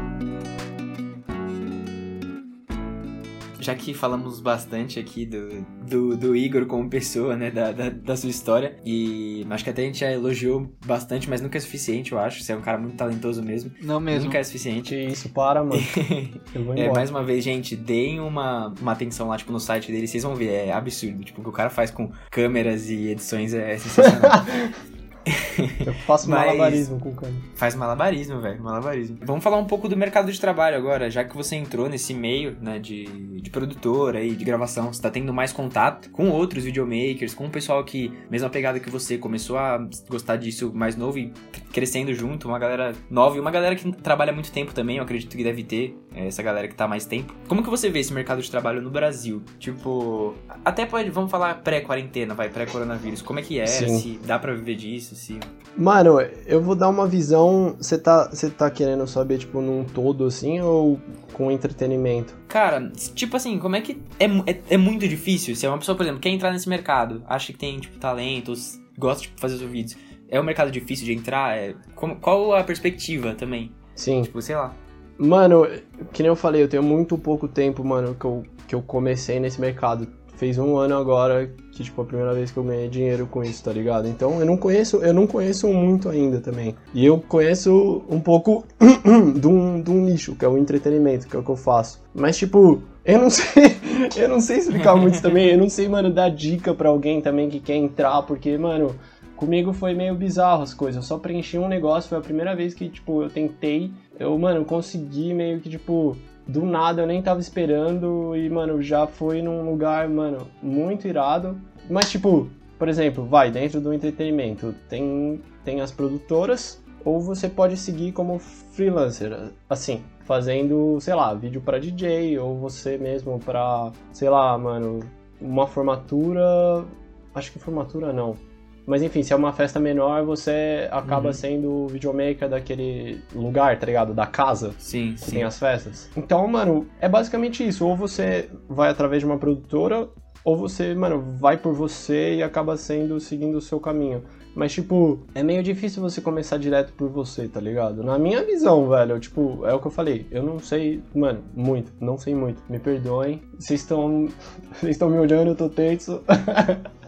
Já que falamos bastante aqui do, do, do Igor como pessoa, né, da, da, da, sua história, e acho que até a gente já elogiou bastante, mas nunca é suficiente, eu acho. Você é um cara muito talentoso mesmo. Não mesmo. Nunca é suficiente. Que isso, para, mano. eu vou embora. É, mais uma vez, gente, deem uma, uma atenção lá, tipo, no site dele, vocês vão ver, é absurdo. Tipo, o que o cara faz com câmeras e edições é sensacional. Eu faço Mas... malabarismo com o câmera. Faz malabarismo, velho. Malabarismo. Vamos falar um pouco do mercado de trabalho agora, já que você entrou nesse meio, né, de, de produtora e de gravação. Você tá tendo mais contato com outros videomakers, com o pessoal que, mesma pegada que você, começou a gostar disso mais novo e crescendo junto, uma galera nova e uma galera que trabalha muito tempo também, eu acredito que deve ter é, essa galera que tá mais tempo. Como que você vê esse mercado de trabalho no Brasil? Tipo, até pode, vamos falar pré-quarentena, vai, pré-coronavírus. Como é que é? Sim. Se dá pra viver disso? Se. Mano, eu vou dar uma visão. Você tá, tá querendo saber, tipo, num todo assim ou com entretenimento? Cara, tipo assim, como é que. É, é, é muito difícil. Se é uma pessoa, por exemplo, quer entrar nesse mercado, acha que tem, tipo, talentos, gosta de tipo, fazer os vídeos. É um mercado difícil de entrar? É, como, qual a perspectiva também? Sim. Tipo, sei lá. Mano, que nem eu falei, eu tenho muito pouco tempo, mano, que eu, que eu comecei nesse mercado fez um ano agora que, tipo, a primeira vez que eu ganhei dinheiro com isso, tá ligado? Então eu não conheço, eu não conheço muito ainda também. E eu conheço um pouco de um, de um nicho, que é o entretenimento, que é o que eu faço. Mas, tipo, eu não sei, eu não sei explicar muito também. Eu não sei, mano, dar dica para alguém também que quer entrar, porque, mano, comigo foi meio bizarro as coisas. Eu só preenchi um negócio, foi a primeira vez que, tipo, eu tentei. Eu, mano, consegui meio que, tipo, do nada, eu nem tava esperando e, mano, já foi num lugar, mano, muito irado. Mas, tipo, por exemplo, vai, dentro do entretenimento, tem, tem as produtoras, ou você pode seguir como freelancer, assim, fazendo, sei lá, vídeo para DJ, ou você mesmo para, sei lá, mano, uma formatura. Acho que formatura não mas enfim, se é uma festa menor, você acaba uhum. sendo o videomaker daquele lugar, tá ligado? Da casa. Sim, que sim. tem as festas. Então, mano, é basicamente isso. Ou você vai através de uma produtora, ou você, mano, vai por você e acaba sendo seguindo o seu caminho. Mas, tipo, é meio difícil você começar direto por você, tá ligado? Na minha visão, velho, tipo, é o que eu falei. Eu não sei, mano, muito. Não sei muito. Me perdoem. Vocês estão. Vocês estão me olhando, eu tô tenso.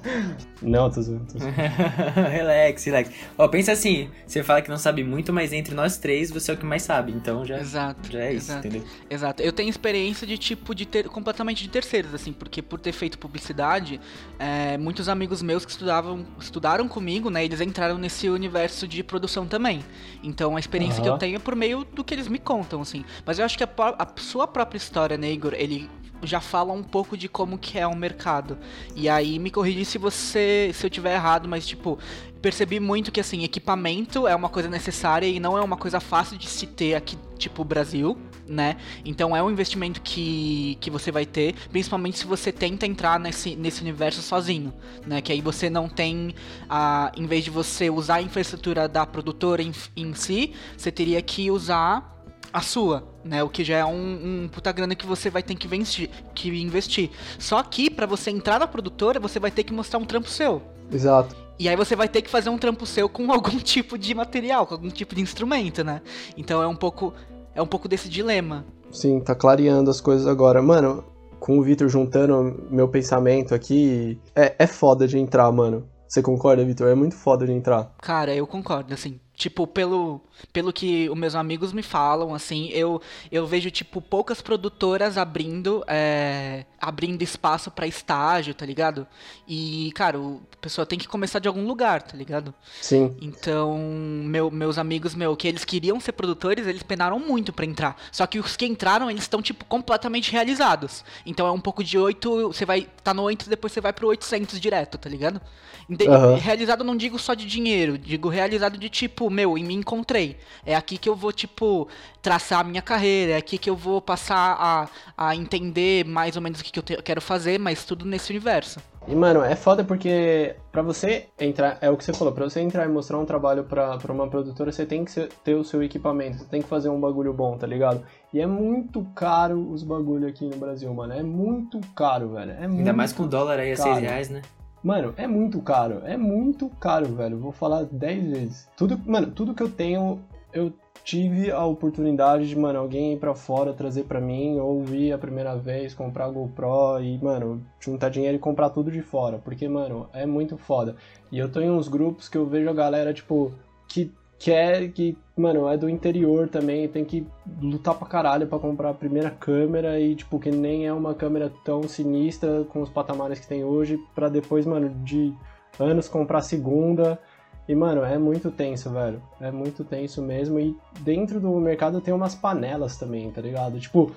Não, tô zoando. Tô zoando. relax, relax. Ó, pensa assim, você fala que não sabe muito, mas entre nós três você é o que mais sabe, então já, exato, já é isso, exato, entendeu? Exato. Eu tenho experiência de tipo de ter completamente de terceiros, assim, porque por ter feito publicidade, é, muitos amigos meus que estudavam, estudaram comigo, né, eles entraram nesse universo de produção também. Então a experiência uhum. que eu tenho é por meio do que eles me contam, assim. Mas eu acho que a, a sua própria história, né, Igor, ele já fala um pouco de como que é o mercado. E aí me corrige se você se eu tiver errado, mas tipo, percebi muito que assim, equipamento é uma coisa necessária e não é uma coisa fácil de se ter aqui, tipo Brasil, né? Então é um investimento que, que você vai ter, principalmente se você tenta entrar nesse, nesse universo sozinho, né? Que aí você não tem a em vez de você usar a infraestrutura da produtora em, em si, você teria que usar a sua, né? O que já é um, um puta grana que você vai ter que investir, que investir. Só que para você entrar na produtora, você vai ter que mostrar um trampo seu. Exato. E aí você vai ter que fazer um trampo seu com algum tipo de material, com algum tipo de instrumento, né? Então é um pouco é um pouco desse dilema. Sim, tá clareando as coisas agora. Mano, com o Vitor juntando meu pensamento aqui, é, é foda de entrar, mano. Você concorda, Vitor? É muito foda de entrar. Cara, eu concordo, assim. Tipo, pelo, pelo que os meus amigos me falam, assim, eu, eu vejo, tipo, poucas produtoras abrindo é, abrindo espaço para estágio, tá ligado? E, cara, a pessoa tem que começar de algum lugar, tá ligado? Sim. Então, meu, meus amigos, meu, que eles queriam ser produtores, eles penaram muito para entrar. Só que os que entraram, eles estão, tipo, completamente realizados. Então é um pouco de 8, você vai, tá no 8, depois você vai pro 800 direto, tá ligado? De, uhum. Realizado não digo só de dinheiro, digo realizado de tipo, meu, em me encontrei. É aqui que eu vou, tipo, traçar a minha carreira, é aqui que eu vou passar a, a entender mais ou menos o que, que eu te, quero fazer, mas tudo nesse universo. E, mano, é foda porque pra você entrar, é o que você falou, pra você entrar e mostrar um trabalho pra, pra uma produtora, você tem que ser, ter o seu equipamento, você tem que fazer um bagulho bom, tá ligado? E é muito caro os bagulho aqui no Brasil, mano. É muito caro, velho. É Ainda mais com dólar aí a 6 reais, né? Mano, é muito caro. É muito caro, velho. Vou falar 10 vezes. Tudo, mano, tudo que eu tenho, eu tive a oportunidade de, mano, alguém ir pra fora trazer pra mim, ou vir a primeira vez, comprar a GoPro e, mano, juntar dinheiro e comprar tudo de fora. Porque, mano, é muito foda. E eu tô em uns grupos que eu vejo a galera, tipo, que quer, que, mano, é do interior também, tem que lutar pra caralho pra comprar a primeira câmera e, tipo, que nem é uma câmera tão sinistra com os patamares que tem hoje, pra depois, mano, de anos comprar a segunda e, mano, é muito tenso, velho. É muito tenso mesmo. E dentro do mercado tem umas panelas também, tá ligado? Tipo,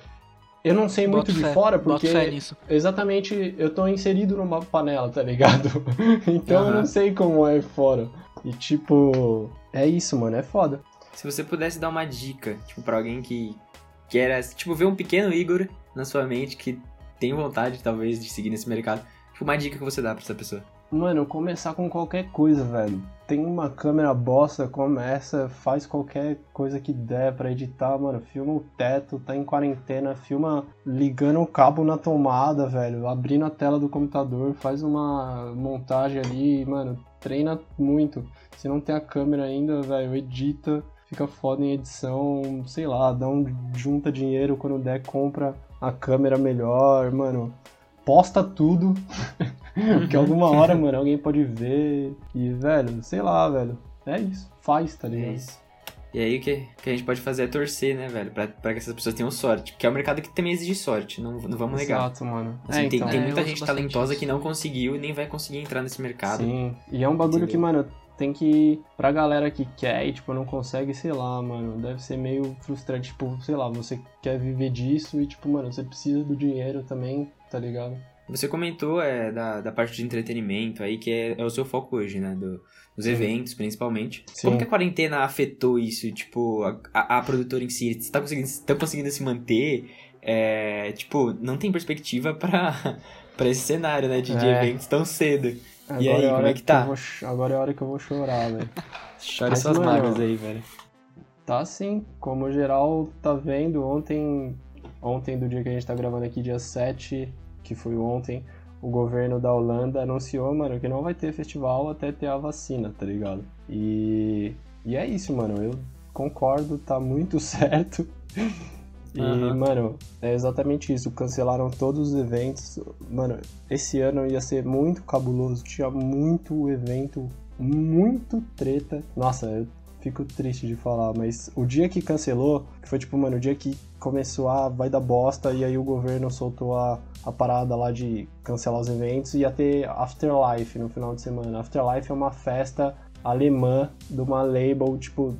eu não sei muito Boto de fé, fora, porque exatamente eu tô inserido numa panela, tá ligado? então eu Aham. não sei como é fora. E tipo, é isso, mano, é foda. Se você pudesse dar uma dica, tipo, pra alguém que quer, tipo, ver um pequeno Igor na sua mente que tem vontade, talvez, de seguir nesse mercado, tipo, uma dica que você dá pra essa pessoa. Mano, começar com qualquer coisa, velho. Tem uma câmera bosta, começa, faz qualquer coisa que der pra editar, mano. Filma o teto, tá em quarentena, filma ligando o cabo na tomada, velho. Abrindo a tela do computador, faz uma montagem ali, mano. Treina muito. Se não tem a câmera ainda, velho, edita. Fica foda em edição, sei lá, dá um junta dinheiro quando der, compra a câmera melhor, mano. Posta tudo. Porque alguma hora, mano, alguém pode ver. E, velho, sei lá, velho. É isso. Faz, tá É ligado? isso. E aí o que, que a gente pode fazer é torcer, né, velho? Pra, pra que essas pessoas tenham sorte. Porque é um mercado que também exige sorte, não, não vamos negar. Exato, mano. Assim, é, tem, então. tem É, muita gente talentosa isso. que não conseguiu e nem vai conseguir entrar nesse mercado. Sim. E é um bagulho Entendeu? que, mano, tem que. Pra galera que quer e, tipo, não consegue, sei lá, mano. Deve ser meio frustrante. Tipo, sei lá, você quer viver disso e, tipo, mano, você precisa do dinheiro também, tá ligado? Você comentou é, da, da parte de entretenimento aí, que é, é o seu foco hoje, né? Do, dos eventos, principalmente. Sim. Como que a quarentena afetou isso? Tipo, a, a, a produtora em si, você tá conseguindo, tá conseguindo se manter? É, tipo, não tem perspectiva pra, pra esse cenário, né? De, de É. eventos tão cedo. Agora E aí, é como hora é que tá? eu vou ch- agora é a hora que eu vou chorar, velho. Chore Mas, suas mágoas aí, velho. Tá sim, como geral tá vendo, ontem, ontem do dia que a gente tá gravando aqui, dia 7, que foi ontem, o governo da Holanda anunciou, mano, que não vai ter festival até ter a vacina, tá ligado? E, e é isso, mano, eu concordo, tá muito certo. E, Aham. mano, é exatamente isso. Cancelaram todos os eventos. Mano, esse ano ia ser muito cabuloso. Tinha muito evento, muito treta. Nossa, eu fico triste de falar, mas o dia que cancelou, que foi tipo, mano, o dia que começou a vai dar bosta e aí o governo soltou a, a parada lá de cancelar os eventos e ia ter Afterlife no final de semana. Afterlife é uma festa alemã de uma label, tipo,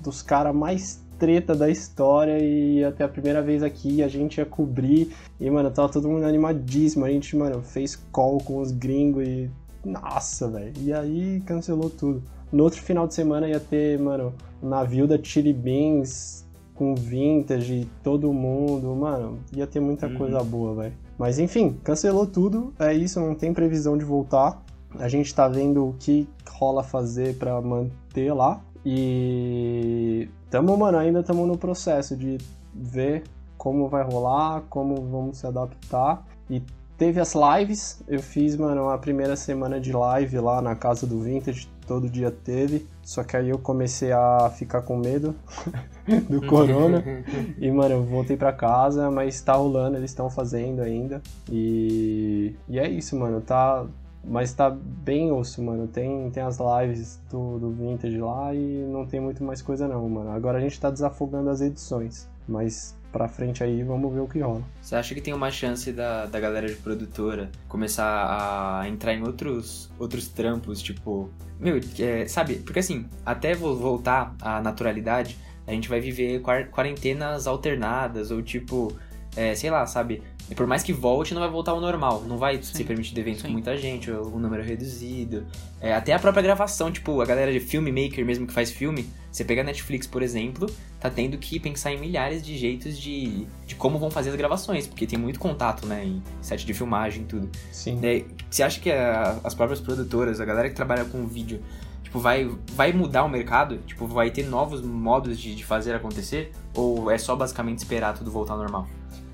dos caras mais treta da história e ter a primeira vez aqui, a gente ia cobrir e, mano, tava todo mundo animadíssimo. A gente, mano, fez call com os gringos e. Nossa, velho. E aí cancelou tudo. No outro final de semana ia ter, mano, o navio da Chili Beans com vintage, todo mundo, mano, ia ter muita Uhum. coisa boa, velho. Mas enfim, cancelou tudo, é isso, não tem previsão de voltar. A gente tá vendo o que rola fazer pra manter lá. E tamo, mano, ainda estamos no processo de ver como vai rolar, como vamos se adaptar. E teve as lives, eu fiz, mano, a primeira semana de live lá na casa do Vintage, todo dia teve. Só que aí eu comecei a ficar com medo do corona. E, mano, eu voltei pra casa, mas tá rolando, eles estão fazendo ainda. E, e é isso, mano, tá. Mas tá bem osso, mano. Tem, tem as lives do, do Vintage lá e não tem muito mais coisa não, mano. Agora a gente tá desafogando as edições. Mas pra frente aí, vamos ver o que rola. Você acha que tem uma chance da, da galera de produtora começar a entrar em outros, outros trampos, tipo. Meu, é, sabe? Porque assim, até vo- voltar à naturalidade, a gente vai viver quar- quarentenas alternadas, ou tipo, é, sei lá, sabe? E por mais que volte, não vai voltar ao normal. Não vai Sim, ser permitido eventos com sim. muita gente, ou um número reduzido. É, até a própria gravação, tipo, a galera de filmmaker mesmo que faz filme, você pega a Netflix, por exemplo, tá tendo que pensar em milhares de jeitos de, de como vão fazer as gravações, porque tem muito contato, né, em set de filmagem e tudo. Sim. É, você acha que a- as próprias produtoras, a galera que trabalha com vídeo, tipo, vai, vai mudar o mercado? Tipo, vai ter novos modos de, de fazer acontecer? Ou é só basicamente esperar tudo voltar ao normal?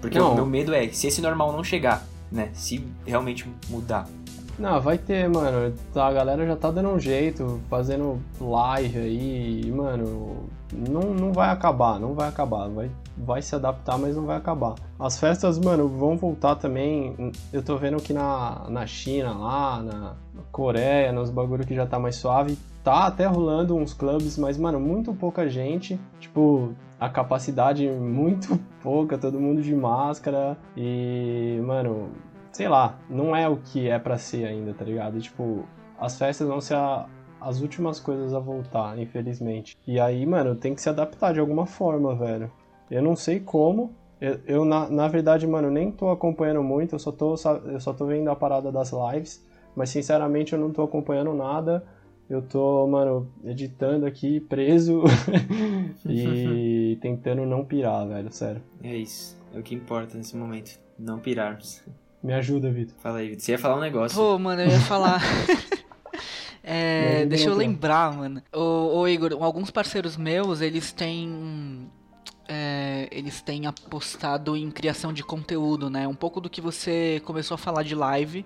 Porque Não. o meu medo é se esse normal não chegar, né, se realmente mudar. Não, vai ter, mano. Tá, a galera já tá dando um jeito, fazendo live aí, e, mano. não, não vai acabar, não vai acabar. Vai, vai se adaptar, mas não vai acabar. As festas, mano, vão voltar também. Eu tô vendo que na, na China, lá, na Coreia, nos bagulho que já tá mais suave, tá até rolando uns clubes, mas, mano, muito pouca gente. Tipo, a capacidade muito pouca, todo mundo de máscara. E, mano, sei lá, não é o que é para ser ainda, tá ligado? Tipo, as festas vão ser a, as últimas coisas a voltar, infelizmente. E aí, mano, tem que se adaptar de alguma forma, velho. Eu não sei como. Eu, eu na, na verdade, mano, nem tô acompanhando muito, eu só tô, eu só tô vendo a parada das lives. Mas, sinceramente, eu não tô acompanhando nada. Eu tô, mano, editando aqui, preso e tentando não pirar, velho, sério. É isso. É o que importa nesse momento. Não pirarmos. Me ajuda, Vitor. Fala aí, Vitor. Você ia falar um negócio. Pô, mano, eu ia falar. É, deixa eu lembrar, mano. O, o, Igor, alguns parceiros meus, eles têm. É, eles têm apostado em criação de conteúdo, né? Um pouco do que você começou a falar de live,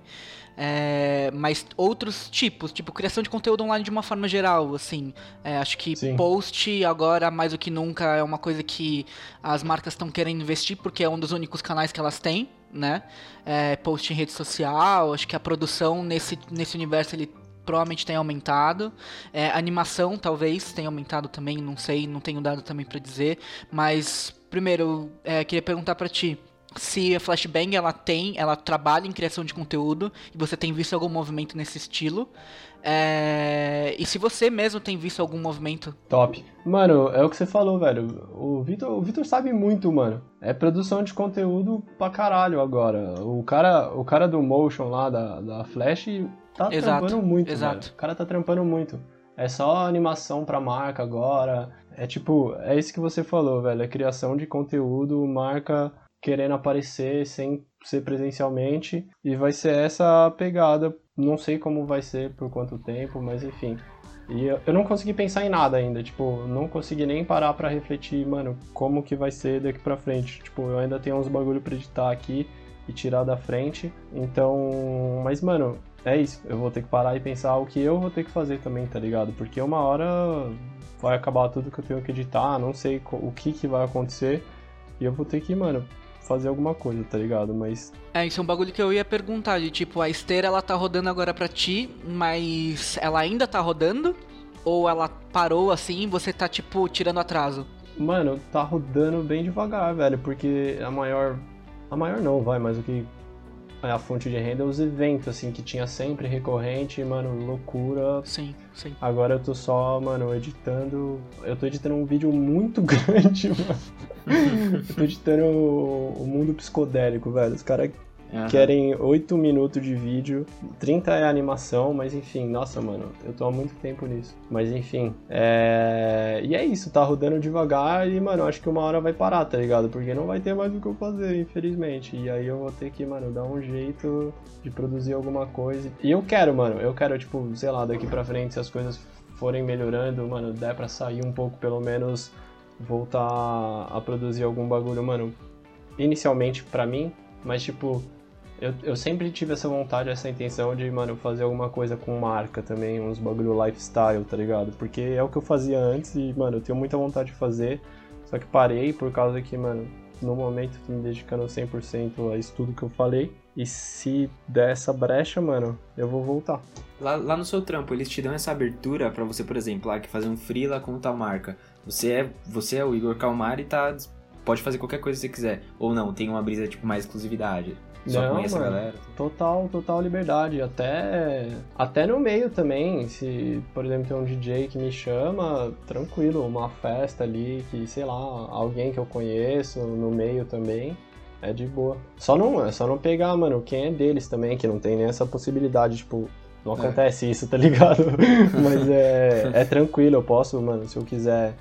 é, mas outros tipos, tipo criação de conteúdo online de uma forma geral, assim. É, acho que Sim. post agora mais do que nunca é uma coisa que as marcas estão querendo investir porque é um dos únicos canais que elas têm, né? É, post em rede social, acho que a produção nesse, nesse universo ele provavelmente tem aumentado. É, animação talvez tenha aumentado também, não sei, não tenho dado também para dizer. Mas primeiro, é, queria perguntar para ti se a Flashbang ela tem, ela trabalha em criação de conteúdo e você tem visto algum movimento nesse estilo. É... E se você mesmo tem visto algum movimento? Top. Mano, é o que você falou, velho. O Vitor, o Vitor sabe muito, mano. É produção de conteúdo pra caralho agora. O cara, o cara do Motion lá da, da Flash tá exato, trampando muito, exato. Velho. O cara tá trampando muito. É só animação pra marca agora. É tipo, é isso que você falou, velho. É criação de conteúdo, marca querendo aparecer sem ser presencialmente. E vai ser essa pegada. Não sei como vai ser, por quanto tempo, mas enfim. E eu, não consegui pensar em nada ainda, tipo, não consegui nem parar para refletir, mano, como que vai ser daqui pra frente. Tipo, eu ainda tenho uns bagulho pra editar aqui e tirar da frente. Então, mas mano, é isso. Eu vou ter que parar e pensar o que eu vou ter que fazer também, tá ligado? Porque uma hora vai acabar tudo que eu tenho que editar, não sei o que que vai acontecer e eu vou ter que, mano, fazer alguma coisa, tá ligado? Mas. É, isso é um bagulho que eu ia perguntar, de tipo, a esteira ela tá rodando agora pra ti, mas ela ainda tá rodando? Ou ela parou assim e você tá, tipo, tirando atraso? Mano, tá rodando bem devagar, velho, porque a maior. A maior não, vai, mas o que a fonte de renda, os eventos, assim, que tinha sempre recorrente, mano, loucura. Sim, sim. Agora eu tô só, mano, editando. Eu tô editando um vídeo muito grande, mano. eu tô editando o, mundo psicodélico, velho. Os caras Uhum. Querem 8 minutos de vídeo, 30 é animação, mas enfim, nossa, mano, eu tô há muito tempo nisso. Mas enfim, é... E é isso, tá rodando devagar e, mano, acho que uma hora vai parar, tá ligado? Porque não vai ter mais o que eu fazer, infelizmente. E aí eu vou ter que, mano, dar um jeito de produzir alguma coisa. E eu quero, mano, eu quero, tipo, sei lá, daqui pra frente, se as coisas forem melhorando, mano, der pra sair um pouco, pelo menos voltar a produzir algum bagulho, mano, inicialmente para mim, mas tipo, eu, eu sempre tive essa vontade, essa intenção de, mano, fazer alguma coisa com marca também, uns bagulho lifestyle, tá ligado? Porque é o que eu fazia antes e, mano, eu tenho muita vontade de fazer, só que parei por causa que, mano, no momento tô me dedicando 100% a isso tudo que eu falei. E se der essa brecha, mano, eu vou voltar. Lá, lá no seu trampo, eles te dão essa abertura para você, por exemplo, lá que fazer um freela com tal marca. Você é, você é o Igor Calmar e tá pode fazer qualquer coisa que você quiser. Ou não, tem uma brisa tipo mais exclusividade. Só não, conhece mano, a galera? Total, total liberdade. Até, até no meio também. Se, por exemplo, tem um DJ que me chama, tranquilo, uma festa ali, que, sei lá, alguém que eu conheço no meio também. É de boa. Só não, é só não pegar, mano, quem é deles também, que não tem nem essa possibilidade, tipo, não é. acontece é. isso, tá ligado? Mas é, é tranquilo, eu posso, mano, se eu quiser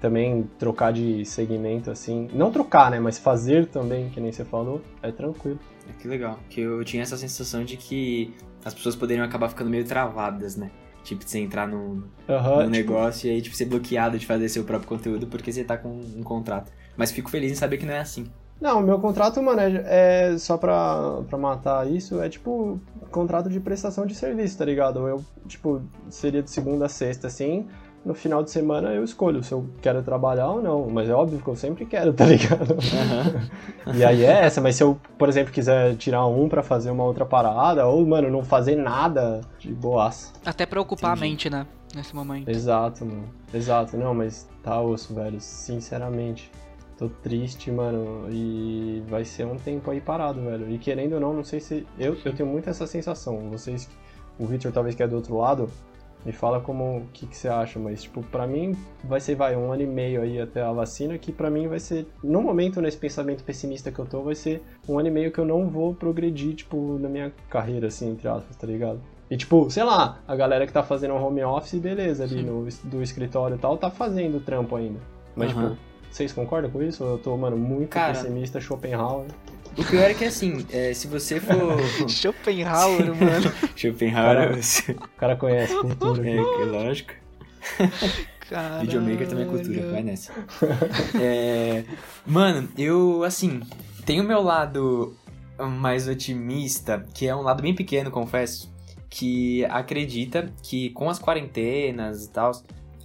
também trocar de segmento assim. Não trocar, né? Mas fazer também, que nem você falou, é tranquilo. Que legal. Que eu tinha essa sensação de que as pessoas poderiam acabar ficando meio travadas, né? Tipo, de você entrar no, uhum, no tipo... negócio e aí, tipo, ser bloqueado de fazer seu próprio conteúdo porque você tá com um contrato. Mas fico feliz em saber que não é assim. Não, meu contrato, mano, é, é só pra, pra matar isso, é tipo contrato de prestação de serviço, tá ligado? Eu, tipo, seria de segunda a sexta, assim, no final de semana eu escolho se eu quero trabalhar ou não. Mas é óbvio que eu sempre quero, tá ligado? Aham. e aí é essa, mas se eu, por exemplo, quiser tirar um pra fazer uma outra parada, ou, mano, não fazer nada de boas. Até pra ocupar Entendi. a mente, né? Nesse momento. Exato, mano. Exato. Não, mas tá osso, velho. Sinceramente. Tô triste, mano. E vai ser um tempo aí parado, velho. E querendo ou não, não sei se. Eu, eu tenho muito essa sensação. Vocês. O Victor, talvez que é do outro lado, me fala como. O que, que você acha, mas, tipo, pra mim vai ser, vai, um ano e meio aí até a vacina, que pra mim vai ser. No momento, nesse pensamento pessimista que eu tô, vai ser um ano e meio que eu não vou progredir, tipo, na minha carreira, assim, entre aspas, tá ligado? E tipo, sei lá, a galera que tá fazendo home office, beleza, ali Sim. no, do escritório e tal, tá fazendo trampo ainda. Mas, Aham. tipo, vocês concordam com isso? Eu tô, mano, muito Cara. pessimista, Schopenhauer. O pior é que assim, é, se você for. Schopenhauer, mano. Schopenhauer, O cara conhece cultura. é, é lógico. Caralho. Videomaker também é cultura, vai nessa. É, mano, eu, assim, tenho o meu lado mais otimista, que é um lado bem pequeno, confesso, que acredita que com as quarentenas e tal,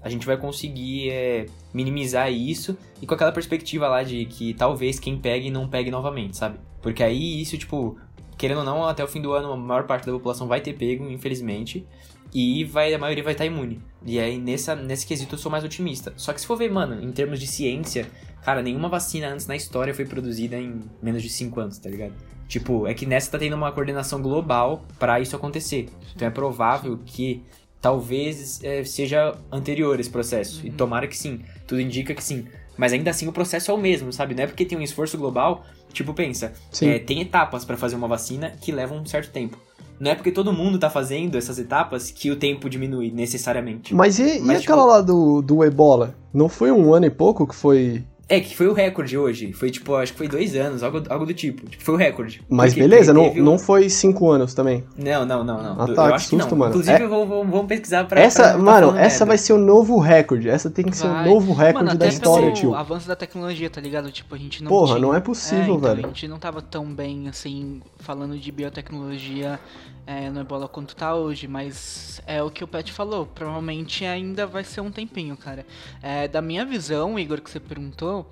a gente vai conseguir é, minimizar isso e com aquela perspectiva lá de que talvez quem pegue não pegue novamente, sabe? Porque aí isso, tipo, querendo ou não, até o fim do ano a maior parte da população vai ter pego, infelizmente. E vai, a maioria vai estar imune. E aí, nessa, nesse quesito, eu sou mais otimista. Só que se for ver, mano, em termos de ciência, cara, nenhuma vacina antes na história foi produzida em menos de 5 anos, tá ligado? Tipo, é que nessa tá tendo uma coordenação global pra isso acontecer. Então é provável que talvez é, seja anterior esse processo. E tomara que sim. Tudo indica que sim. Mas ainda assim o processo é o mesmo, sabe? Não é porque tem um esforço global. Tipo, pensa, é, tem etapas pra fazer uma vacina que levam um certo tempo. Não é porque todo mundo tá fazendo essas etapas que o tempo diminui necessariamente. Mas e, e Mas, aquela tipo- lá do, do Ebola? Não foi um ano e pouco que foi. É, que foi o recorde hoje. Foi tipo, acho que foi dois anos, algo, algo do tipo. Tipo, foi o recorde. Mas Porque- beleza, não, um- não foi cinco anos também. Não, não, não, não. Ah, Eu tá, que acho que susto, não. mano. Inclusive, É- eu vou, vou- vamos pesquisar pra. essa, pra tá mano, essa merda. vai ser o novo recorde. Essa tem que ser o novo recorde Mano, da história, tio. avanço da tecnologia, tá ligado? Tipo, a gente não Porra, tinha... não é É, possível, então, velho. A gente não tava tão bem, assim, falando de biotecnologia é, no Ebola quanto tá hoje, mas é o que o Pet falou. Provavelmente ainda vai ser um tempinho, cara. É, da minha visão, Igor, que você perguntou,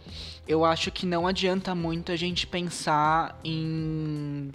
eu acho que não adianta muito a gente pensar em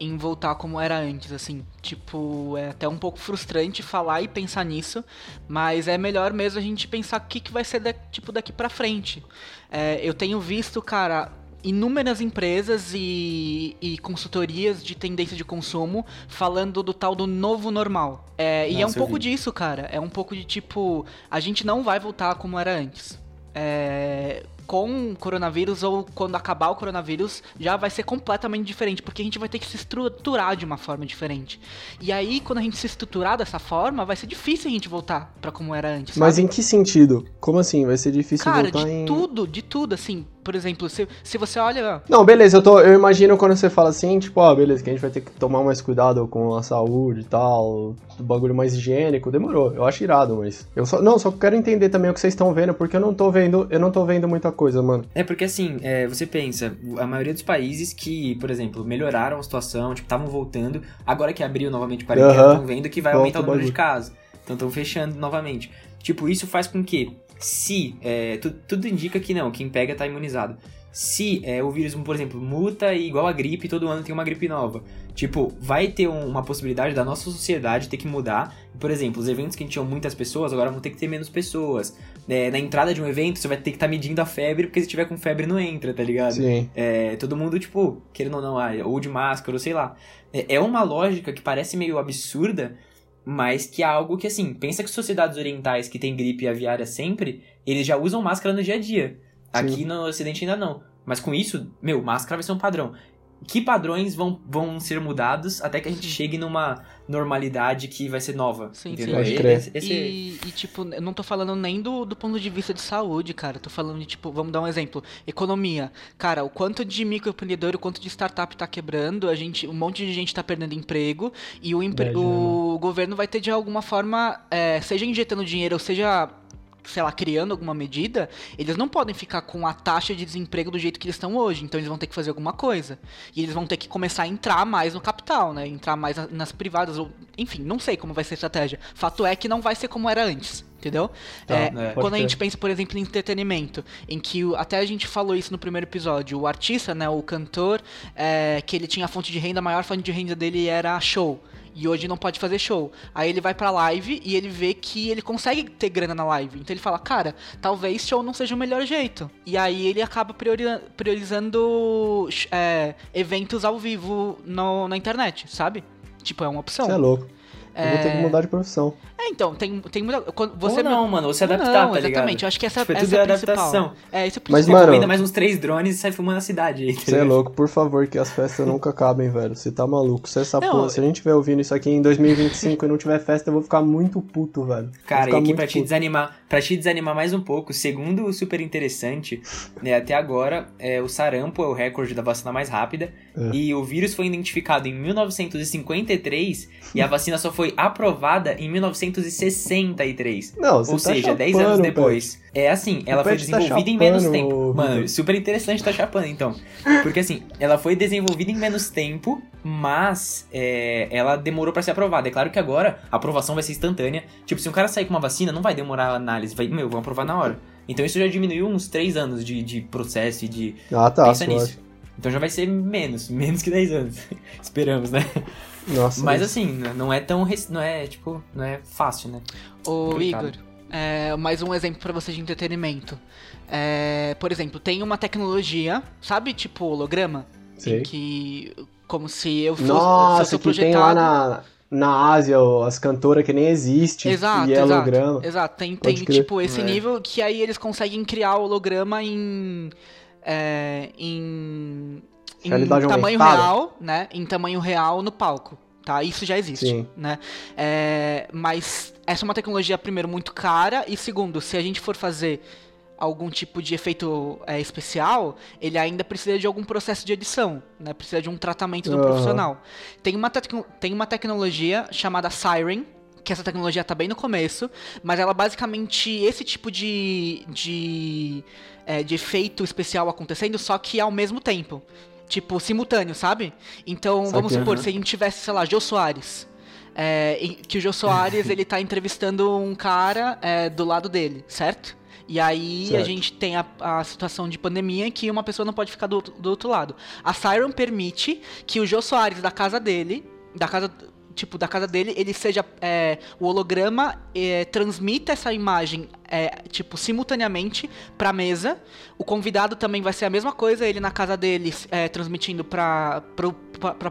em voltar como era antes, assim. Tipo, é até um pouco frustrante falar e pensar nisso, mas é melhor mesmo a gente pensar o que, que vai ser tipo, daqui pra frente. É, eu tenho visto, cara, inúmeras empresas e, e consultorias de tendência de consumo falando do tal do novo normal. É, e é um Nossa, pouco vi. disso, cara. É um pouco de tipo, a gente não vai voltar como era antes. É, com o coronavírus ou quando acabar o coronavírus já vai ser completamente diferente, porque a gente vai ter que se estruturar de uma forma diferente. E aí, quando a gente se estruturar dessa forma, vai ser difícil a gente voltar pra como era antes. Mas sabe? em que sentido? Como assim? Vai ser difícil Cara, voltar de em. tudo, de tudo, assim. Por exemplo, se, se você olha. Não, beleza, eu, tô, eu imagino quando você fala assim, tipo, ó, beleza, que a gente vai ter que tomar mais cuidado com a saúde e tal, o bagulho mais higiênico, demorou. Eu acho irado, mas. Eu só. Não, só quero entender também o que vocês estão vendo, porque eu não tô vendo. Eu não tô vendo muita coisa, mano. É porque assim, é, você pensa, a maioria dos países que, por exemplo, melhoraram a situação, tipo, estavam voltando, agora que abriu novamente para Aham. estão vendo que vai Volta aumentar o o número de casos. Então estão fechando novamente. Tipo, isso faz com que, se, é, tu- tudo indica que não, quem pega tá imunizado. Se é, o vírus, por exemplo, muta e igual a gripe, todo ano tem uma gripe nova. Tipo, vai ter um- uma possibilidade da nossa sociedade ter que mudar. Por exemplo, os eventos que tinham muitas pessoas, agora vão ter que ter menos pessoas. É, na entrada de um evento, você vai ter que estar medindo a febre, porque se tiver com febre não entra, tá ligado? Sim. É, todo mundo, tipo, querendo ou não, ah, ou de máscara, ou sei lá. É, é uma lógica que parece meio absurda, mas que é algo que, assim, pensa que sociedades orientais que têm gripe aviária sempre, eles já usam máscara no dia a dia. Aqui no ocidente ainda não. Mas com isso, meu, máscara vai ser um padrão. Que padrões vão, vão ser mudados até que a gente chegue numa normalidade que vai ser nova? Sim, entendeu? sim. Pode crer. Esse- esse- E, e, tipo, eu não tô falando nem do, do ponto de vista de saúde, cara. Tô falando de, tipo, vamos dar um exemplo. Economia. Cara, o quanto de microempreendedor, o quanto de startup tá quebrando, a gente, um monte de gente tá perdendo emprego e o, empre- o governo vai ter de alguma forma, é, seja injetando dinheiro, ou seja sei lá, criando alguma medida, eles não podem ficar com a taxa de desemprego do jeito que eles estão hoje. Então eles vão ter que fazer alguma coisa. E eles vão ter que começar a entrar mais no capital, né? Entrar mais na- nas privadas, ou enfim, não sei como vai ser a estratégia. Fato é que não vai ser como era antes. Entendeu? Tá, É, é. quando a gente pensa, por exemplo, em entretenimento, em que o- até a gente falou isso no primeiro episódio, o artista, né, o cantor, é, que ele tinha a fonte de renda, a maior fonte de renda dele era show. E hoje não pode fazer show. Aí ele vai pra live e ele vê que ele consegue ter grana na live. Então ele fala, cara, talvez show não seja o melhor jeito. E aí ele acaba priori- priorizando é, eventos ao vivo no- na internet, sabe? Tipo, é uma opção. Você é louco. Eu vou ter que É. mudar de profissão. É, então, tem, tem muita. Quando Você você não, mano, ou se Ou adaptar, não, tá ligado? exatamente. Eu acho que essa, Tipo, é essa tudo é a adaptação. principal. É, isso é o Mas, principal. mano, Ainda mais uns três drones e sai filmando a cidade aí. Você é louco, por favor, que as festas nunca acabem, velho. Você tá maluco. Se essa Não, porra, se a gente estiver ouvindo isso aqui em 2025 e não tiver festa, eu vou ficar muito puto, velho. Cara, e aqui pra te desanimar, para te desanimar mais um pouco, segundo o super interessante, né, até agora, é, o sarampo é o recorde da vacina mais rápida É. e o vírus foi identificado em 1953 e a vacina só foi aprovada em 1963. Não, você Ou tá seja, 10 chapando, anos velho. depois. É assim, ela foi Pet tá desenvolvida em menos chapando, tempo. Mano, super interessante tá chapando, então. Porque assim, ela foi desenvolvida em menos tempo, mas é, ela demorou pra ser aprovada. É claro que agora a aprovação vai ser instantânea. Tipo, se um cara sair com uma vacina, não vai demorar a análise. Vai, meu, vão aprovar na hora. Então isso já diminuiu uns 3 anos de, de processo e de. Ah, tá, Pensa suave. nisso. Então já vai ser menos, menos que 10 anos. Esperamos, né? Nossa, Mas assim, não é tão. Não é, tipo, não é fácil, né? Ô, Complicado. Igor, é, mais um exemplo pra você de entretenimento. É, por exemplo, tem uma tecnologia, sabe, tipo holograma? Sei. Em que. Como se eu fosse. se Nossa, eu sou que tem lá na, na Ásia as cantoras que nem existe Exato, e é exato. holograma. Exato, tem, tem tipo esse É. nível que aí eles conseguem criar holograma em. É, em. em tamanho aumentada? real, né? Em tamanho real no palco. Tá? Isso já existe, Sim. né? É, mas essa é uma tecnologia, primeiro, muito cara, e segundo, se a gente for fazer algum tipo de efeito é, especial, ele ainda precisa de algum processo de edição, né? Precisa de um tratamento do Aham. profissional. Tem uma, tem uma tecnologia chamada Siren, que essa tecnologia tá bem no começo, mas ela basicamente esse tipo de de, é, de efeito especial acontecendo, só que ao mesmo tempo. Tipo, simultâneo, sabe? Então, vamos Saquei. supor, Aham. se a gente tivesse, sei lá, Jô Soares. é, que o Jô Soares, ele tá entrevistando um cara é, do lado dele, certo? E aí a Certo. gente tem a, a situação de pandemia em que uma pessoa não pode ficar do, outro- do outro lado. A Siren permite que o Jô Soares da casa dele, da casa tipo da casa dele, ele seja é, o holograma é, transmita essa imagem é, tipo simultaneamente pra mesa. O convidado também vai ser a mesma coisa, ele na casa dele é, transmitindo pra, pro, pra,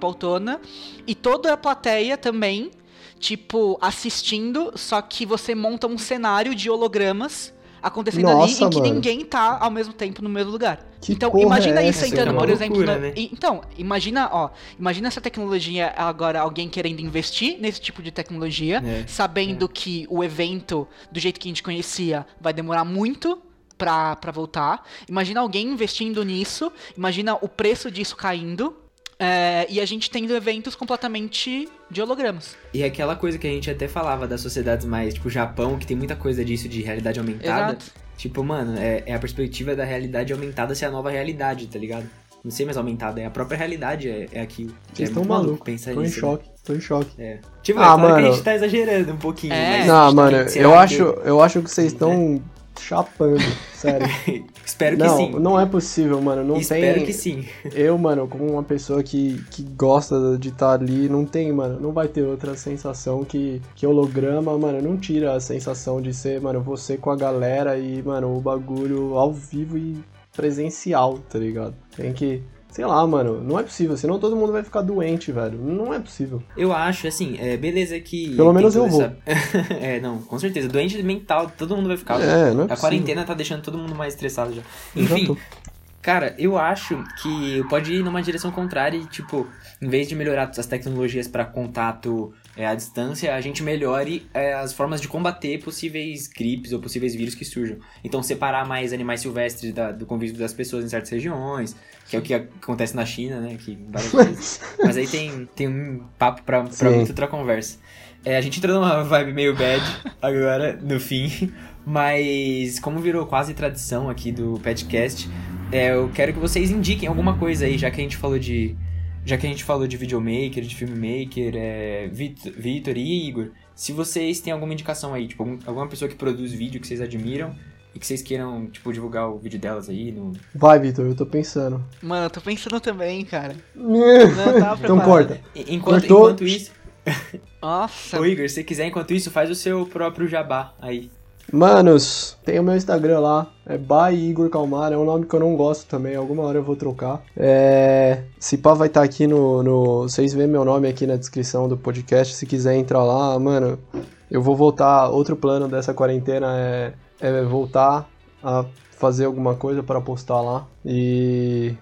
e toda a plateia também tipo assistindo, só que você monta um cenário de hologramas acontecendo ali Nossa, em que mano. ninguém tá ao mesmo tempo no mesmo lugar. Que então, imagina é isso essa, entrando, por É uma exemplo, loucura, no- né? então, imagina, ó, imagina essa tecnologia agora alguém querendo investir nesse tipo de tecnologia, É, sabendo que o evento do jeito que a gente conhecia vai demorar muito pra, pra voltar. Imagina alguém investindo nisso, imagina o preço disso caindo. É, e a gente tendo eventos completamente de hologramas. E aquela coisa que a gente até falava das sociedades mais, tipo, Japão, que tem muita coisa disso de realidade aumentada. Exato. Tipo, mano, é, é a perspectiva da realidade aumentada ser a nova realidade, tá ligado? Não sei mais aumentada, é a própria realidade, é, é aquilo. Vocês é estão maluco malucos. pensar Tô em nisso. né? choque, tô em choque. É. Tipo, Ah, é claro que a mano. gente tá exagerando um pouquinho. É. mas Não, mano, tá- será eu que- acho, eu acho que vocês estão chapando, sério. Espero que não, sim. não é possível, mano. Não Espero tem. que sim. Eu, mano, como uma pessoa que, que gosta de estar ali, não tem, mano, não vai ter outra sensação que, que holograma, mano, não tira a sensação de ser, mano, você com a galera e, mano, o bagulho ao vivo e presencial, tá ligado? Tem que. Sei lá, mano, não é possível, senão todo mundo vai ficar doente, velho. Não é possível. Eu acho, assim, é, beleza que. Pelo menos eu vou. essa- é, não, com certeza. Doente mental, todo mundo vai ficar. É, não é a possível. quarentena tá deixando todo mundo mais estressado já. Enfim. Cara, eu acho que pode ir numa direção contrária e, tipo, em vez de melhorar as tecnologias para contato é, à distância, a gente melhore é, as formas de combater possíveis gripes ou possíveis vírus que surjam. Então, separar mais animais silvestres da- do convívio das pessoas em certas regiões, que é o que acontece na China, né? Que várias vezes. Mas aí tem, tem um papo Sim. muita outra conversa. É, a gente entrou numa vibe meio bad agora, no fim. Mas, como virou quase tradição aqui do podcast, é, eu quero que vocês indiquem alguma coisa aí, já que a gente falou de já que a gente falou de videomaker, de filmmaker, é, Vitor e Igor, se vocês têm alguma indicação aí, tipo, alguma pessoa que produz vídeo que vocês admiram e que vocês queiram, tipo, divulgar o vídeo delas aí no... Vai, Vitor, eu tô pensando. Mano, eu tô pensando também, cara. Não, tava então corta. Enquanto, enquanto isso... Nossa. Ô Igor, se você quiser, enquanto isso, faz o seu próprio jabá aí. Manos, tem o meu Instagram lá, é by Igor Calmar, é um nome que eu não gosto também, alguma hora eu vou trocar. É, se pá vai estar tá aqui no, no. Vocês vêem meu nome aqui na descrição do podcast, se quiser entrar lá, mano, eu vou voltar. Outro plano dessa quarentena é, é voltar a fazer alguma coisa para postar lá. E.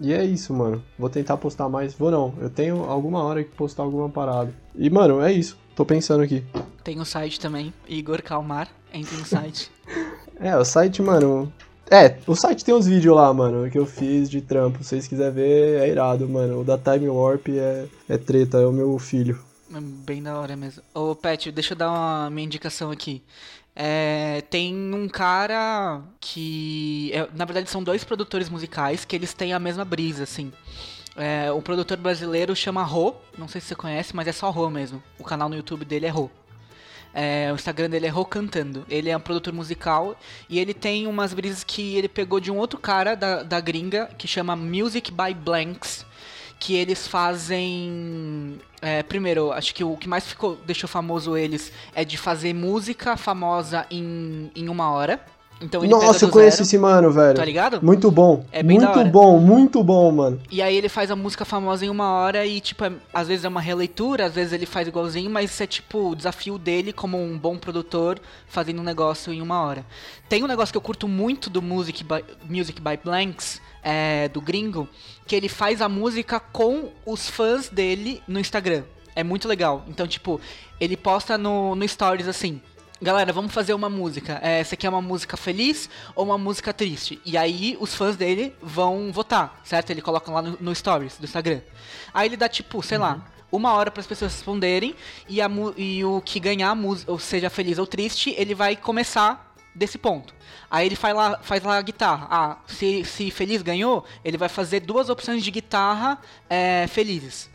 E é isso, mano. Vou tentar postar mais. Vou não, eu tenho alguma hora que postar alguma parada. E, mano, é isso. Tô pensando aqui. Tem o site também, Igor Calmar. Entre no site. é, o site, mano. É, o site tem uns vídeos lá, mano, que eu fiz de trampo. Se vocês quiserem ver, é irado, mano. O da Time Warp é, é treta, é o meu filho. É bem da hora mesmo. Ô, Pet, deixa eu dar uma minha indicação aqui. É, tem um cara que. É, na verdade, são dois produtores musicais que eles têm a mesma brisa, assim. É, o produtor brasileiro chama Ro, não sei se você conhece, mas é só Ro mesmo. O canal no YouTube dele é Ro. É, o Instagram dele é Ro Cantando. Ele é um produtor musical e ele tem umas brisas que ele pegou de um outro cara da, da gringa que chama Music by Blanks. Que eles fazem. É, primeiro, acho que o que mais ficou, deixou famoso eles é de fazer música famosa em, em uma hora. Então ele Nossa, eu conheço zero, esse mano, velho. Tá ligado? Muito bom. É bem Muito bom, muito bom, mano. E aí ele faz a música famosa em uma hora e, tipo, é, às vezes é uma releitura, às vezes ele faz igualzinho, mas isso é, tipo, o desafio dele como um bom produtor fazendo um negócio em uma hora. Tem um negócio que eu curto muito do Music by, Music by Blanks, é, do gringo, que ele faz a música com os fãs dele no Instagram. É muito legal. Então, tipo, ele posta no, no Stories assim galera, vamos fazer uma música. É, essa aqui é uma música feliz ou uma música triste? E aí os fãs dele vão votar, certo? Ele coloca lá no, no Stories do Instagram. Aí ele dá tipo, sei uhum. lá, uma hora para as pessoas responderem e, a, e o que ganhar a música, ou seja feliz ou triste, ele vai começar desse ponto. Aí ele faz lá, faz lá a guitarra. Ah, se, se feliz ganhou, ele vai fazer duas opções de guitarra é, felizes.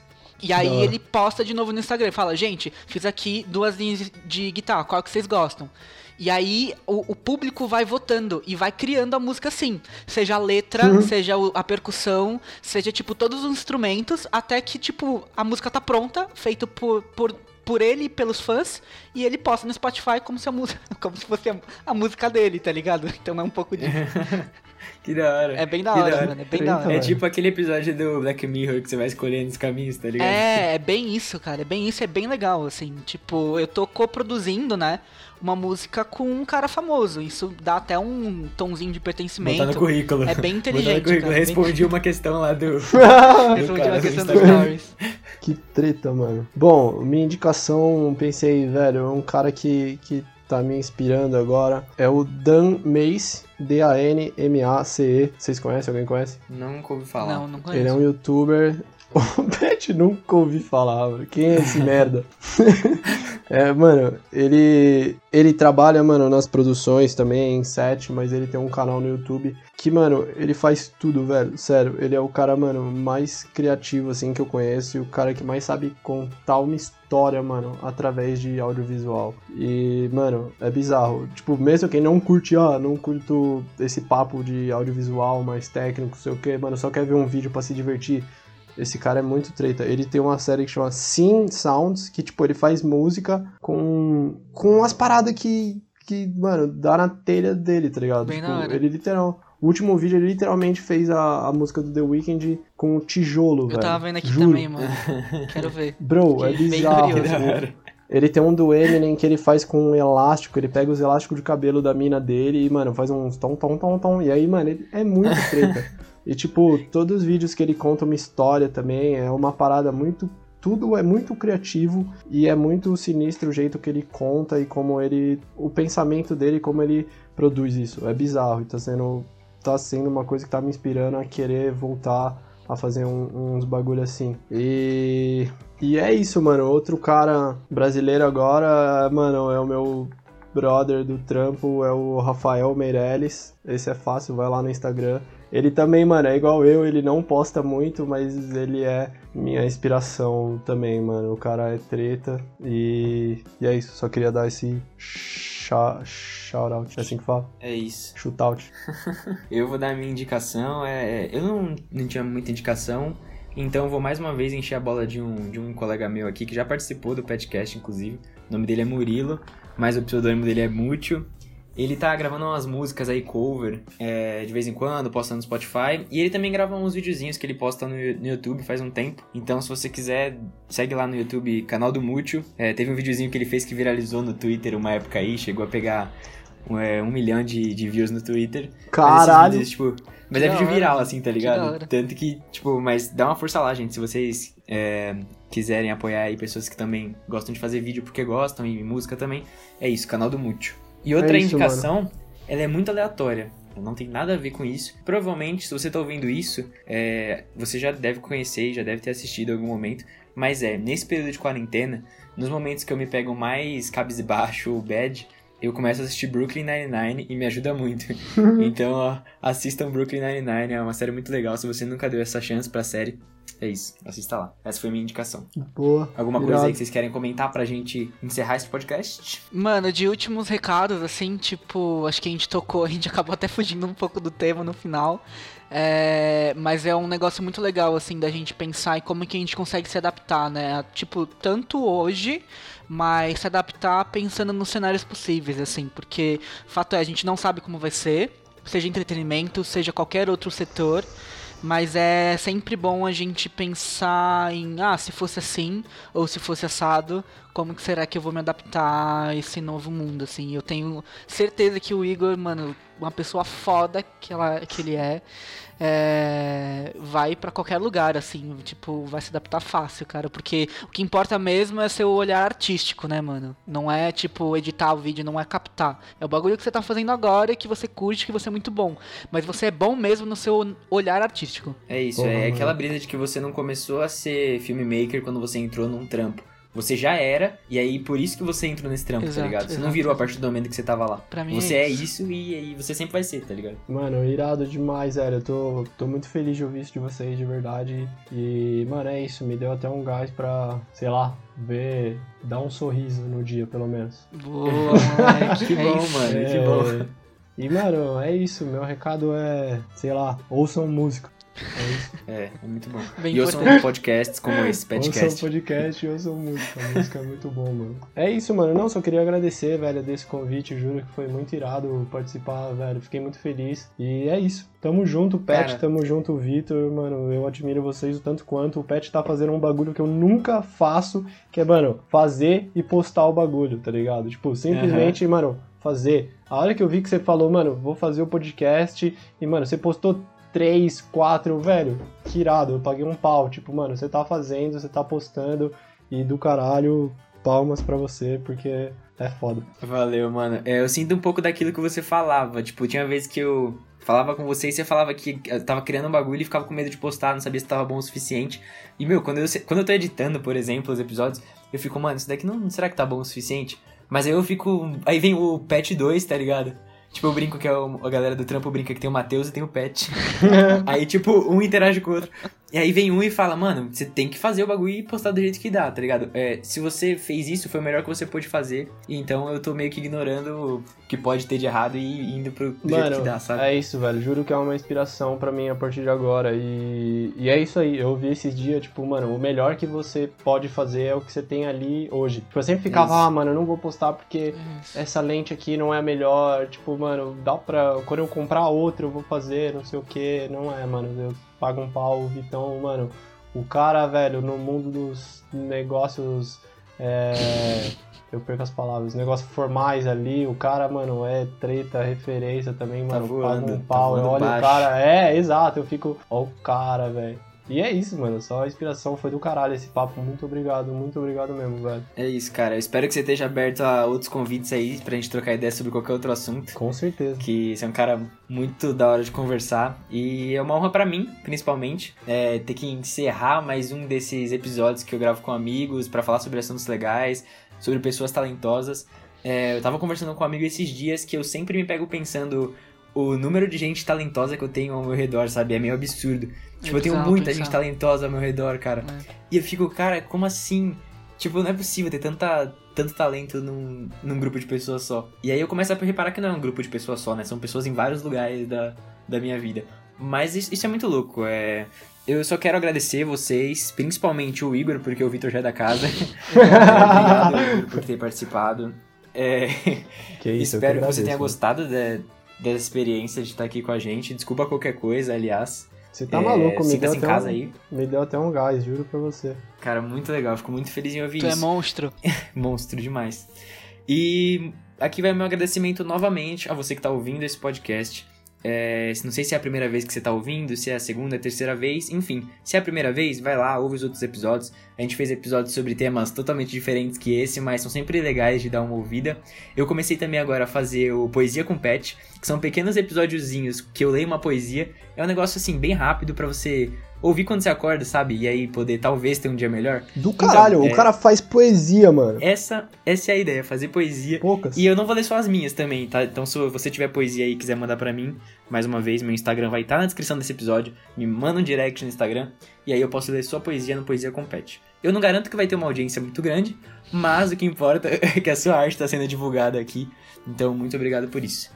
E aí ele posta de novo no Instagram, fala, gente, fiz aqui duas linhas de guitarra, qual que vocês gostam? E aí o, o, público vai votando e vai criando a música assim. Seja a letra, uhum. seja a percussão, seja tipo todos os instrumentos, até que tipo a música tá pronta, feito por, por, por ele e pelos fãs, e ele posta no Spotify como se a música, como se fosse a, a música dele, tá ligado? Então é um pouco de Que da hora. É bem da hora, da mano. É bem da hora. É tipo aquele episódio do Black Mirror que você vai escolhendo os caminhos, tá ligado? É, é bem isso, cara. É bem isso, é bem legal, assim. Tipo, eu tô coproduzindo, né? Uma música com um cara famoso. Isso dá até um tomzinho de pertencimento. Botar no currículo. É bem inteligente. Botar no currículo. Cara, Respondi bem... uma questão lá do. Respondi uma questão do Stories. Que treta, mano. Bom, minha indicação, pensei, velho, é um cara que, que tá me inspirando agora é o Dan Mace, D-A-N-M-A-C-E. Vocês conhecem? Alguém conhece? Nunca ouvi falar. Não, não conheço. Ele é um youtuber. O Pet nunca ouvi falar, quem é esse merda? é, mano, ele ele trabalha, mano, nas produções também, em set, mas ele tem um canal no YouTube que, mano, ele faz tudo, velho. Sério, ele é o cara, mano, mais criativo, assim, que eu conheço e o cara que mais sabe contar uma história, mano, através de audiovisual. E, mano, é bizarro. Tipo, mesmo quem não curte, ó, não curto esse papo de audiovisual mais técnico, sei o que, mano, só quer ver um vídeo para se divertir. Esse cara é muito treta. Ele tem uma série que chama Sim Sounds, que, tipo, ele faz música com, com umas paradas que, que, mano, dá na telha dele, tá ligado? Bem tipo, na hora. Ele literal o último vídeo ele literalmente fez a, a música do The Weeknd com tijolo, Eu velho. tava vendo aqui Juro. também, mano. Quero ver. Bro, é bizarro. Ele tem um do Eminem que ele faz com um elástico, ele pega os elásticos de cabelo da mina dele e, mano, faz uns tom, tom, tom, tom. E aí, mano, ele é muito treta. e, tipo, todos os vídeos que ele conta uma história também, é uma parada muito tudo é muito criativo e é muito sinistro o jeito que ele conta e como ele. o pensamento dele, como ele produz isso. É bizarro e tá sendo tá sendo uma coisa que tá me inspirando a querer voltar a fazer um, uns bagulho assim. E. E é isso, mano. Outro cara brasileiro agora, mano, é o meu brother do trampo, é o Rafael Meirelles. Esse é fácil, vai lá no Instagram. Ele também, mano, é igual eu, ele não posta muito, mas ele é minha inspiração também, mano. O cara é treta e, e é isso. Só queria dar esse shout out, é assim que fala? É isso. Shootout. eu vou dar a minha indicação. É, eu não, não tinha muita indicação, então vou mais uma vez encher a bola de um, de um colega meu aqui que já participou do podcast, inclusive. O nome dele é Murilo, mas o pseudônimo dele é Mútil. Ele tá gravando umas músicas aí, cover, é, de vez em quando, postando no Spotify. E ele também grava uns videozinhos que ele posta no, no, YouTube faz um tempo. Então, se você quiser, segue lá no YouTube, canal do Mútil. É, teve um videozinho que ele fez que viralizou no Twitter uma época aí, chegou a pegar um, é, um milhão de, de views no Twitter. Caralho! Mas, tipo, mas é vídeo viral, assim, tá ligado? Tanto que, tipo, mas dá uma força lá, gente. Se vocês é, quiserem apoiar aí pessoas que também gostam de fazer vídeo porque gostam e música também, é isso, canal do Mútil. E outra é isso, indicação, mano. ela é muito aleatória. Não tem nada a ver com isso. Provavelmente, se você tá ouvindo isso, é, você já deve conhecer e já deve ter assistido em algum momento. Mas é, nesse período de quarentena, nos momentos que eu me pego mais cabisbaixo ou bad, eu começo a assistir Brooklyn Nine-Nine e me ajuda muito. então, ó, assistam Brooklyn Nine-Nine, é uma série muito legal. Se você nunca deu essa chance pra série, é isso, assista lá. Essa foi a minha indicação. Boa. Alguma irado. coisa aí que vocês querem comentar pra gente encerrar esse podcast? Mano, de últimos recados, assim, tipo, acho que a gente tocou, a gente acabou até fugindo um pouco do tema no final. É, mas é um negócio muito legal, assim, da gente pensar em como que a gente consegue se adaptar, né? Tipo, tanto hoje, mas se adaptar pensando nos cenários possíveis, assim, porque fato é, a gente não sabe como vai ser, seja entretenimento, seja qualquer outro setor. Mas é sempre bom a gente pensar em, ah, se fosse assim, ou se fosse assado, como que será que eu vou me adaptar a esse novo mundo, assim. Eu tenho certeza que o Igor, mano, uma pessoa foda que, ela, que ele é, é, vai para qualquer lugar, assim, tipo, vai se adaptar fácil, cara, porque o que importa mesmo é seu olhar artístico, né, mano? Não é, tipo, editar o vídeo, não é captar. É o bagulho que você tá fazendo agora e que você curte, que você é muito bom. Mas você é bom mesmo no seu olhar artístico. É isso, é aquela brisa de que você não começou a ser filmmaker quando você entrou num trampo. Você já era, e aí por isso que você entrou nesse trampo, tá exato, tá ligado? Você exato. não virou a partir do momento que você tava lá. Pra mim você é isso, é isso e, e, você sempre vai ser, tá ligado? Mano, irado demais, velho. Eu tô, tô muito feliz de ouvir isso de vocês, de verdade. E, mano, é isso. Me deu até um gás pra, sei lá, ver, dar um sorriso no dia, pelo menos. Boa, que bom, mano, é... que bom. E, mano, é isso. Meu recado é, sei lá, ouçam música. É isso. É, é muito bom. Bem e ouçam podcasts como esse podcast. Ouçam podcast e ouçam música. A música é muito bom, mano. É isso, mano. Não, só queria agradecer, velho, desse convite. Juro que foi muito irado participar, velho. Fiquei muito feliz. E é isso. Tamo junto, Pet. Cara. Tamo junto, Vitor. Mano, eu admiro vocês o tanto quanto. O Pet tá fazendo um bagulho que eu nunca faço, que é, mano, fazer e postar o bagulho, tá ligado? Tipo, simplesmente, uhum. mano, fazer. A hora que eu vi que você falou, mano, vou fazer o podcast e, mano, você postou 3, 4, velho, que irado, eu paguei um pau. Tipo, mano, você tá fazendo, você tá postando e do caralho, palmas para você, porque é foda. Valeu, mano. É, eu sinto um pouco daquilo que você falava. Tipo, tinha vezes que eu falava com você e você falava que eu tava criando um bagulho e ficava com medo de postar, não sabia se tava bom o suficiente. E, meu, quando eu, quando eu tô editando, por exemplo, os episódios, eu fico, mano, isso daqui não será que tá bom o suficiente? Mas aí eu fico. Aí vem o patch 2, tá ligado? Tipo, eu brinco que é o, a galera do trampo brinca que tem o Matheus e tem o Pet. aí, tipo, um interage com o outro. E aí vem um e fala, mano, você tem que fazer o bagulho e postar do jeito que dá, tá ligado? É, se você fez isso, foi o melhor que você pôde fazer. Então eu tô meio que ignorando o que pode ter de errado e indo pro do mano, jeito que dá, sabe? É isso, velho. Juro que é uma inspiração para mim a partir de agora. E, e é isso aí. Eu vi esses dias, tipo, mano, o melhor que você pode fazer é o que você tem ali hoje. Tipo, eu sempre ficava, ah, mano, eu não vou postar porque isso. essa lente aqui não é a melhor. Tipo, mano, dá pra. Quando eu comprar outra, eu vou fazer, não sei o que. Não é, mano. Eu paga um pau, Vitão, mano, o cara, velho, no mundo dos negócios. É, eu perco as palavras, negócios formais ali, o cara, mano, é treta, referência também, tá mano, tá voando, paga um pau, tá eu olho baixo. o cara, é, exato, eu fico, ó o cara, velho. E é isso, mano. Só a inspiração foi do caralho esse papo. Muito obrigado, muito obrigado mesmo, velho. É isso, cara. Eu espero que você esteja aberto a outros convites aí pra gente trocar ideia sobre qualquer outro assunto. Com certeza. Que você é um cara muito da hora de conversar. E é uma honra para mim, principalmente, é, ter que encerrar mais um desses episódios que eu gravo com amigos para falar sobre assuntos legais, sobre pessoas talentosas. É, eu tava conversando com um amigo esses dias que eu sempre me pego pensando o número de gente talentosa que eu tenho ao meu redor, sabe? É meio absurdo. Tipo, eu tenho muita pensar. gente talentosa ao meu redor, cara. É. E eu fico, cara, como assim? Tipo, não é possível ter tanta, tanto talento num, num grupo de pessoas só. E aí eu começo a reparar que não é um grupo de pessoas só, né? São pessoas em vários lugares da, da minha vida. Mas isso, isso é muito louco. É... Eu só quero agradecer vocês, principalmente o Igor, porque o Vitor já é da casa. Obrigado, Igor, por ter participado. É... Que isso, Espero que você agradeço, tenha mano. gostado de- dessa experiência de estar aqui com a gente. Desculpa qualquer coisa, aliás. Você tá É, maluco, me deu, até casa um, aí. me deu até um gás, juro pra você. Cara, muito legal. Fico muito feliz em ouvir Tu é isso. monstro. Monstro demais. E aqui vai o meu agradecimento novamente a você que tá ouvindo esse podcast. É, não sei se é a primeira vez que você tá ouvindo, se é a segunda, a terceira vez, enfim. Se é a primeira vez, vai lá, ouve os outros episódios. A gente fez episódios sobre temas totalmente diferentes que esse, mas são sempre legais de dar uma ouvida. Eu comecei também agora a fazer o Poesia com Pet, que são pequenos episódiozinhos que eu leio uma poesia. É um negócio assim, bem rápido pra você ouvir quando você acorda, sabe? E aí poder talvez ter um dia melhor. Do caralho, é- o cara faz poesia, mano. Essa, essa é a ideia, fazer poesia. Poucas. E eu não vou ler só as minhas também, tá? Então se você tiver poesia aí e quiser mandar pra mim, mais uma vez, meu Instagram vai estar na descrição desse episódio. Me manda um direct no Instagram e aí eu posso ler sua poesia no Poesia Compete. Eu não garanto que vai ter uma audiência muito grande, mas o que importa é que a sua arte está sendo divulgada aqui. Então, muito obrigado por isso.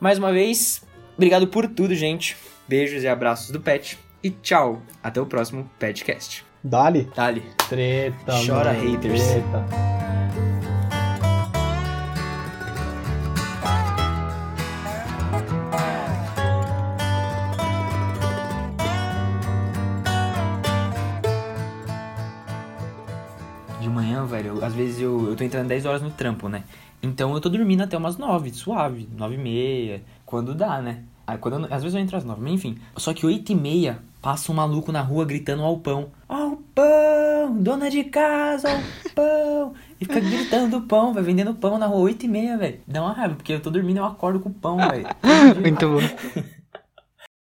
Mais uma vez, obrigado por tudo, gente. Beijos e abraços do Pet. E tchau. Até o próximo Petcast. Dali. Dali. Treta, Chora, mano. haters. Treta. De manhã, velho, às vezes eu, eu tô entrando 10 horas no trampo, né? Então eu tô dormindo até umas 9, suave, 9 e meia, quando dá, né? Aí, quando eu- às vezes eu entro às 9, mas enfim. Só que 8 e meia passa um maluco na rua gritando ao pão. Ao pão, dona de casa, ao pão. E fica gritando pão, vai vendendo pão na rua 8 e meia, velho. Dá uma raiva, porque eu tô dormindo e eu acordo com pão, velho. Muito bom.